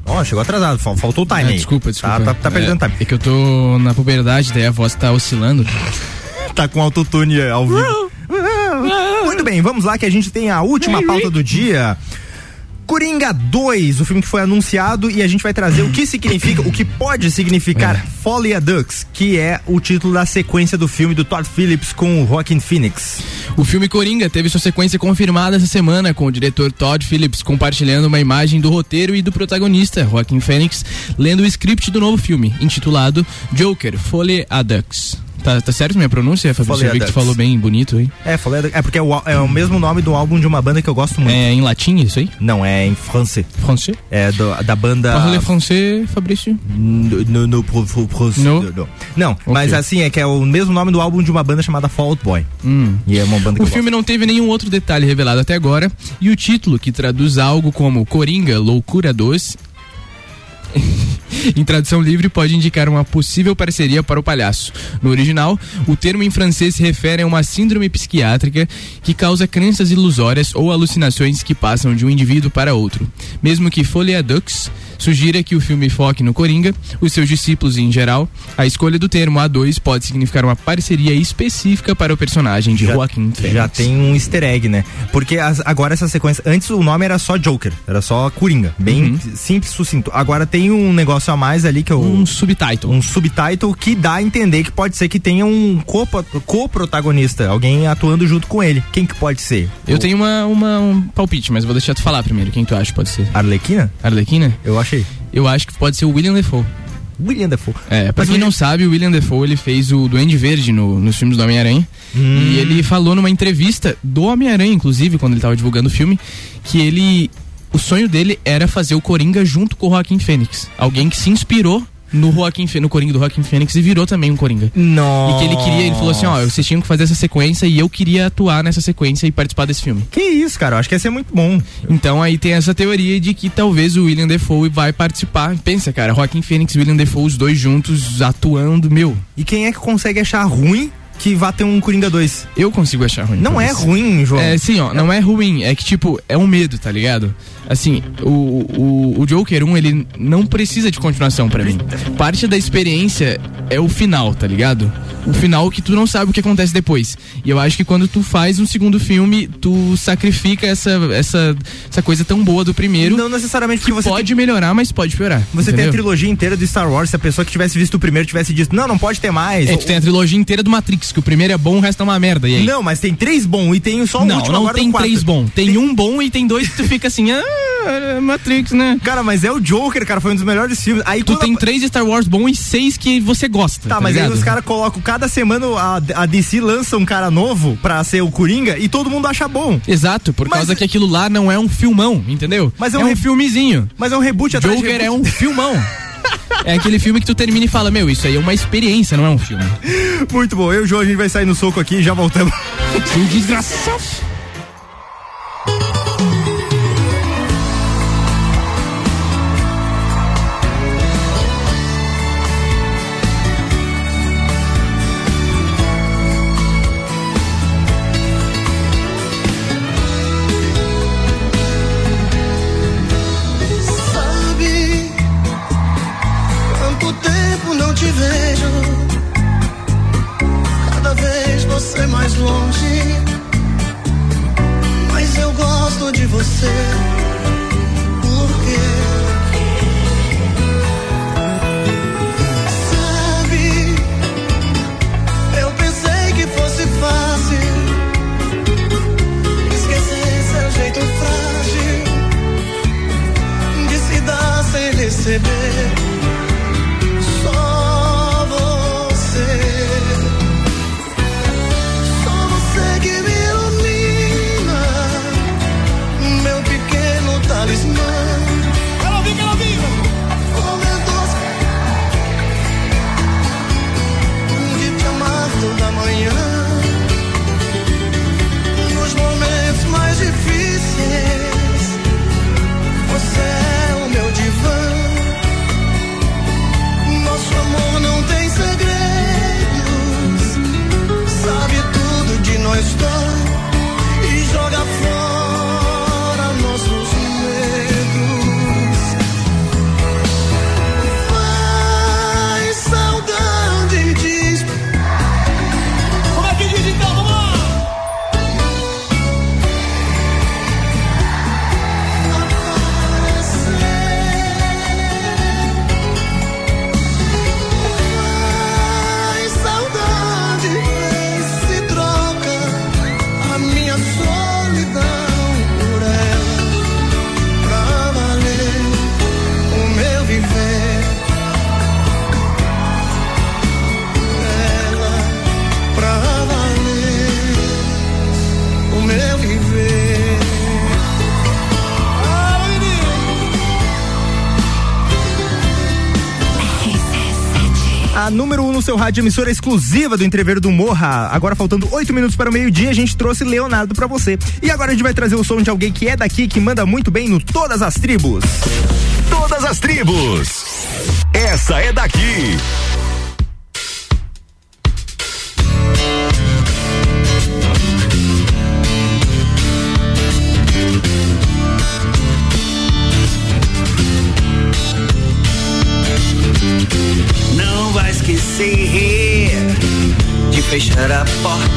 Ó, chegou atrasado, fal- faltou o time Ah, desculpa, desculpa. Tá, tá, tá perdendo é, time. É que eu tô na puberdade, daí a voz tá oscilando. <laughs> Tá com autotune ao vivo. <laughs> Muito bem, vamos lá que a gente tem a última pauta do dia. Coringa 2, o filme que foi anunciado e a gente vai trazer o que significa, o que pode significar Folly a Ducks, que é o título da sequência do filme do Todd Phillips com o Joaquin Phoenix. O filme Coringa teve sua sequência confirmada essa semana, com o diretor Todd Phillips compartilhando uma imagem do roteiro e do protagonista, Joaquin Phoenix, lendo o script do novo filme, intitulado Joker, Folly a Ducks. Tá, tá certo minha pronúncia, Fabrício? Eu vi que tu falou bem bonito aí. É, falei, é porque é o, é o mesmo nome do álbum de uma banda que eu gosto muito. É em latim isso aí? Não, é em francês. Francês? É do- da banda. Parle français, Fabrício? No, no, No? no. Não, mas assim, é que é o mesmo nome do álbum de uma banda chamada Fault Boy. Hum. E é uma banda que O filme não teve nenhum outro detalhe revelado até agora, e o título, que traduz algo como Coringa, Loucura 2, <laughs> em tradução livre, pode indicar uma possível parceria para o palhaço. No original, o termo em francês se refere a uma síndrome psiquiátrica que causa crenças ilusórias ou alucinações que passam de um indivíduo para outro. Mesmo que Folia Dux sugira que o filme foque no Coringa, os seus discípulos em geral, a escolha do termo A2 pode significar uma parceria específica para o personagem de Joaquim Fênix. Já tem um easter egg, né? Porque as- agora essa sequência. Antes o nome era só Joker, era só Coringa. Bem Uhum. simples, sucinto. Agora tem um negócio a mais ali que é o. Um subtitle. Um subtitle que dá a entender que pode ser que tenha um co-protagonista, alguém atuando junto com ele. Quem que pode ser? Eu tenho uma, uma- um palpite, mas vou deixar tu falar primeiro. Quem tu acha que pode ser? Arlequina? Arlequina? Eu achei. Eu acho que pode ser o William Defoe. William Defoe. É, pra Mas quem o- não sabe, o William Defoe ele fez o Duende Verde no- nos filmes do Homem-Aranha. Hum. E ele falou numa entrevista do Homem-Aranha, inclusive, quando ele tava divulgando o filme, que ele. O sonho dele era fazer o Coringa junto com o Joaquim Fênix. Alguém que se inspirou no Joaquim no Coringa do Joaquim Fênix e virou também um Coringa. Nossa. E que ele queria, ele falou assim, ó, vocês tinham que fazer essa sequência e eu queria atuar nessa sequência e participar desse filme. Que isso, cara, eu acho que ia ser muito bom. Então aí tem essa teoria de que talvez o William Defoe vai participar. Pensa, cara, Joaquim Fênix e William Defoe, os dois juntos atuando, meu. E quem é que consegue achar ruim que vá ter um Coringa 2? Eu consigo achar ruim. Não é Fabrício. ruim, João. É, sim, ó, não é ruim, é que tipo, é um medo, tá ligado? Assim, o, o, o Joker 1, ele não precisa de continuação pra mim. Parte da experiência é o final, tá ligado? O final que tu não sabe o que acontece depois. E eu acho que quando tu faz um segundo filme, tu sacrifica essa, essa, essa coisa tão boa do primeiro. Não necessariamente que você pode melhorar, mas pode piorar. Você tem a entendeu? trilogia inteira do Star Wars, se a pessoa que tivesse visto o primeiro tivesse dito, não, não pode ter mais. É, tu tem a trilogia inteira do Matrix, que o primeiro é bom, o resto é uma merda. E aí? Não, mas tem três bom e tem só um não, último não agora tem três bom. Tem, um bom e tem dois que tu fica assim, ah, é Matrix, né? Cara, mas é o Joker, cara, foi um dos melhores filmes. Aí Tu tem a- três Star Wars bons e seis que você gosta. Tá, Tá, mas aí ligado? os caras colocam cada semana a, a DC lança um cara novo pra ser o Coringa e todo mundo acha bom. Exato, por Mas- causa que aquilo lá não é um filmão, entendeu? Mas é é um um, re- filmezinho. Mas é um reboot atrás de Joker é reboot. um filmão. <laughs> é aquele filme que tu termina e fala, meu, isso aí é uma experiência, não é um filme. Muito bom, eu e o João, a gente vai sair no soco aqui e já voltamos. Que desgraçado. Rádio, emissora exclusiva do Entreveiro do Morra. Agora faltando oito minutos para o meio-dia, a gente trouxe Leonardo para você. E agora a gente vai trazer o som de alguém que é daqui, que manda muito bem no Todas as Tribos. Todas as tribos. Essa é daqui. that I fought.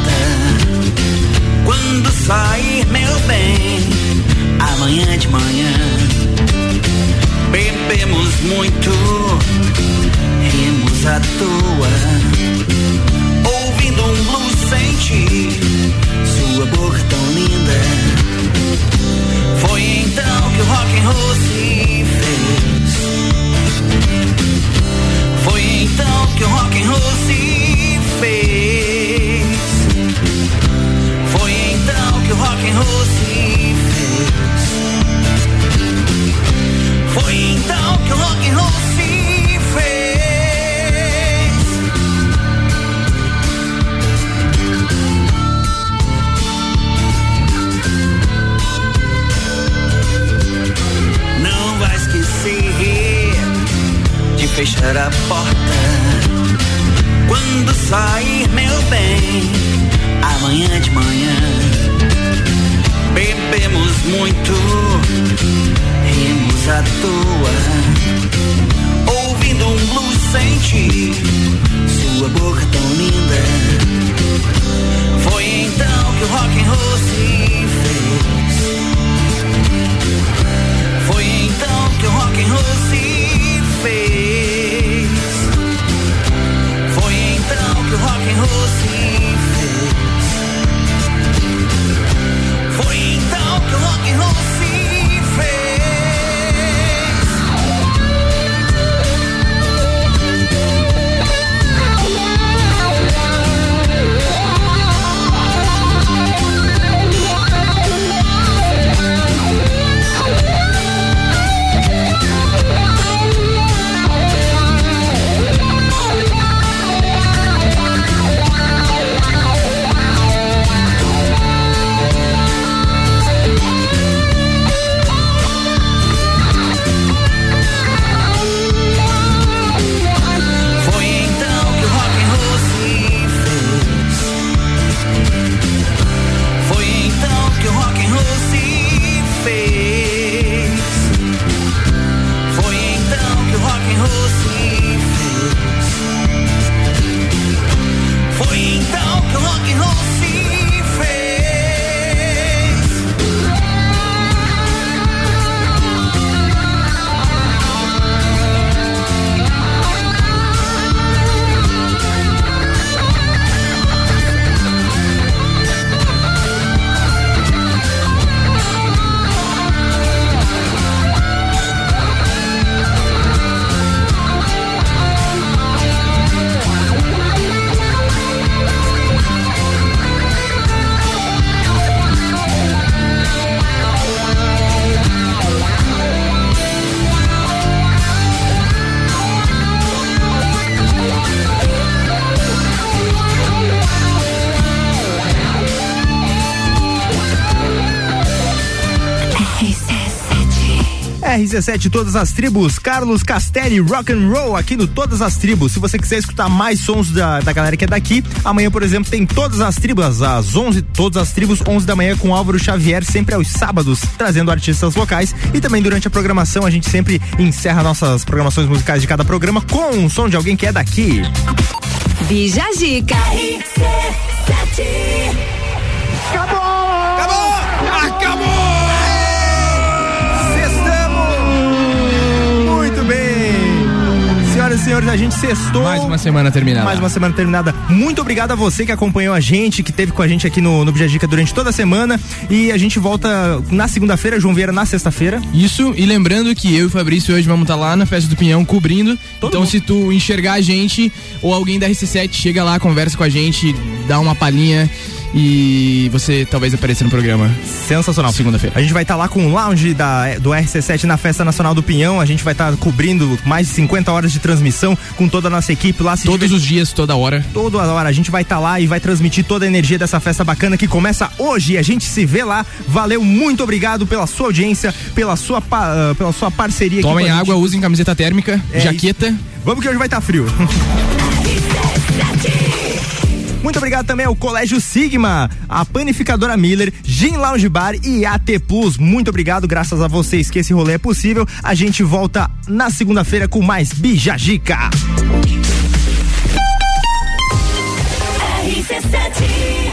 RC7 Todas as Tribos, Carlos Castelli, Rock and Roll aqui no Todas as Tribos. Se você quiser escutar mais sons da, da galera que é daqui, amanhã, por exemplo, tem Todas as Tribos, às 11, Todas as Tribos, 11 da manhã com Álvaro Xavier, sempre aos sábados, trazendo artistas locais. E também durante a programação, a gente sempre encerra nossas programações musicais de cada programa com um som de alguém que é daqui. Bija Zica. Senhoras e senhores, a gente sextou. Mais uma semana terminada. Mais uma semana terminada. Muito obrigado a você que acompanhou a gente, que teve com a gente aqui no, no Bijajica durante toda a semana. E a gente volta na segunda-feira, João Vieira na sexta-feira. Isso, e lembrando que eu e o Fabrício hoje vamos estar lá na festa do Pinhão cobrindo. então, se tu enxergar a gente ou alguém da RC7, chega lá, conversa com a gente, dá uma palhinha e você talvez apareça no programa. Sensacional. Segunda-feira. A gente vai estar lá com o lounge da, do RC7 na Festa Nacional do Pinhão. A gente vai estar cobrindo mais de 50 horas de transmissão com toda a nossa equipe lá. Todos os dias, toda hora. Toda hora. A gente vai estar lá e vai transmitir toda a energia dessa festa bacana que começa hoje. A gente se vê lá. Valeu, muito obrigado pela sua audiência, pela sua, ah, pela sua parceria Tomem água, usem camiseta térmica, É jaqueta. Vamos que hoje vai estar frio. <laughs> Muito obrigado também ao Colégio Sigma, a Panificadora Miller, Gin Lounge Bar e AT Plus. Muito obrigado, graças a vocês que esse rolê é possível. A gente volta na segunda-feira com mais Bijagica. RC7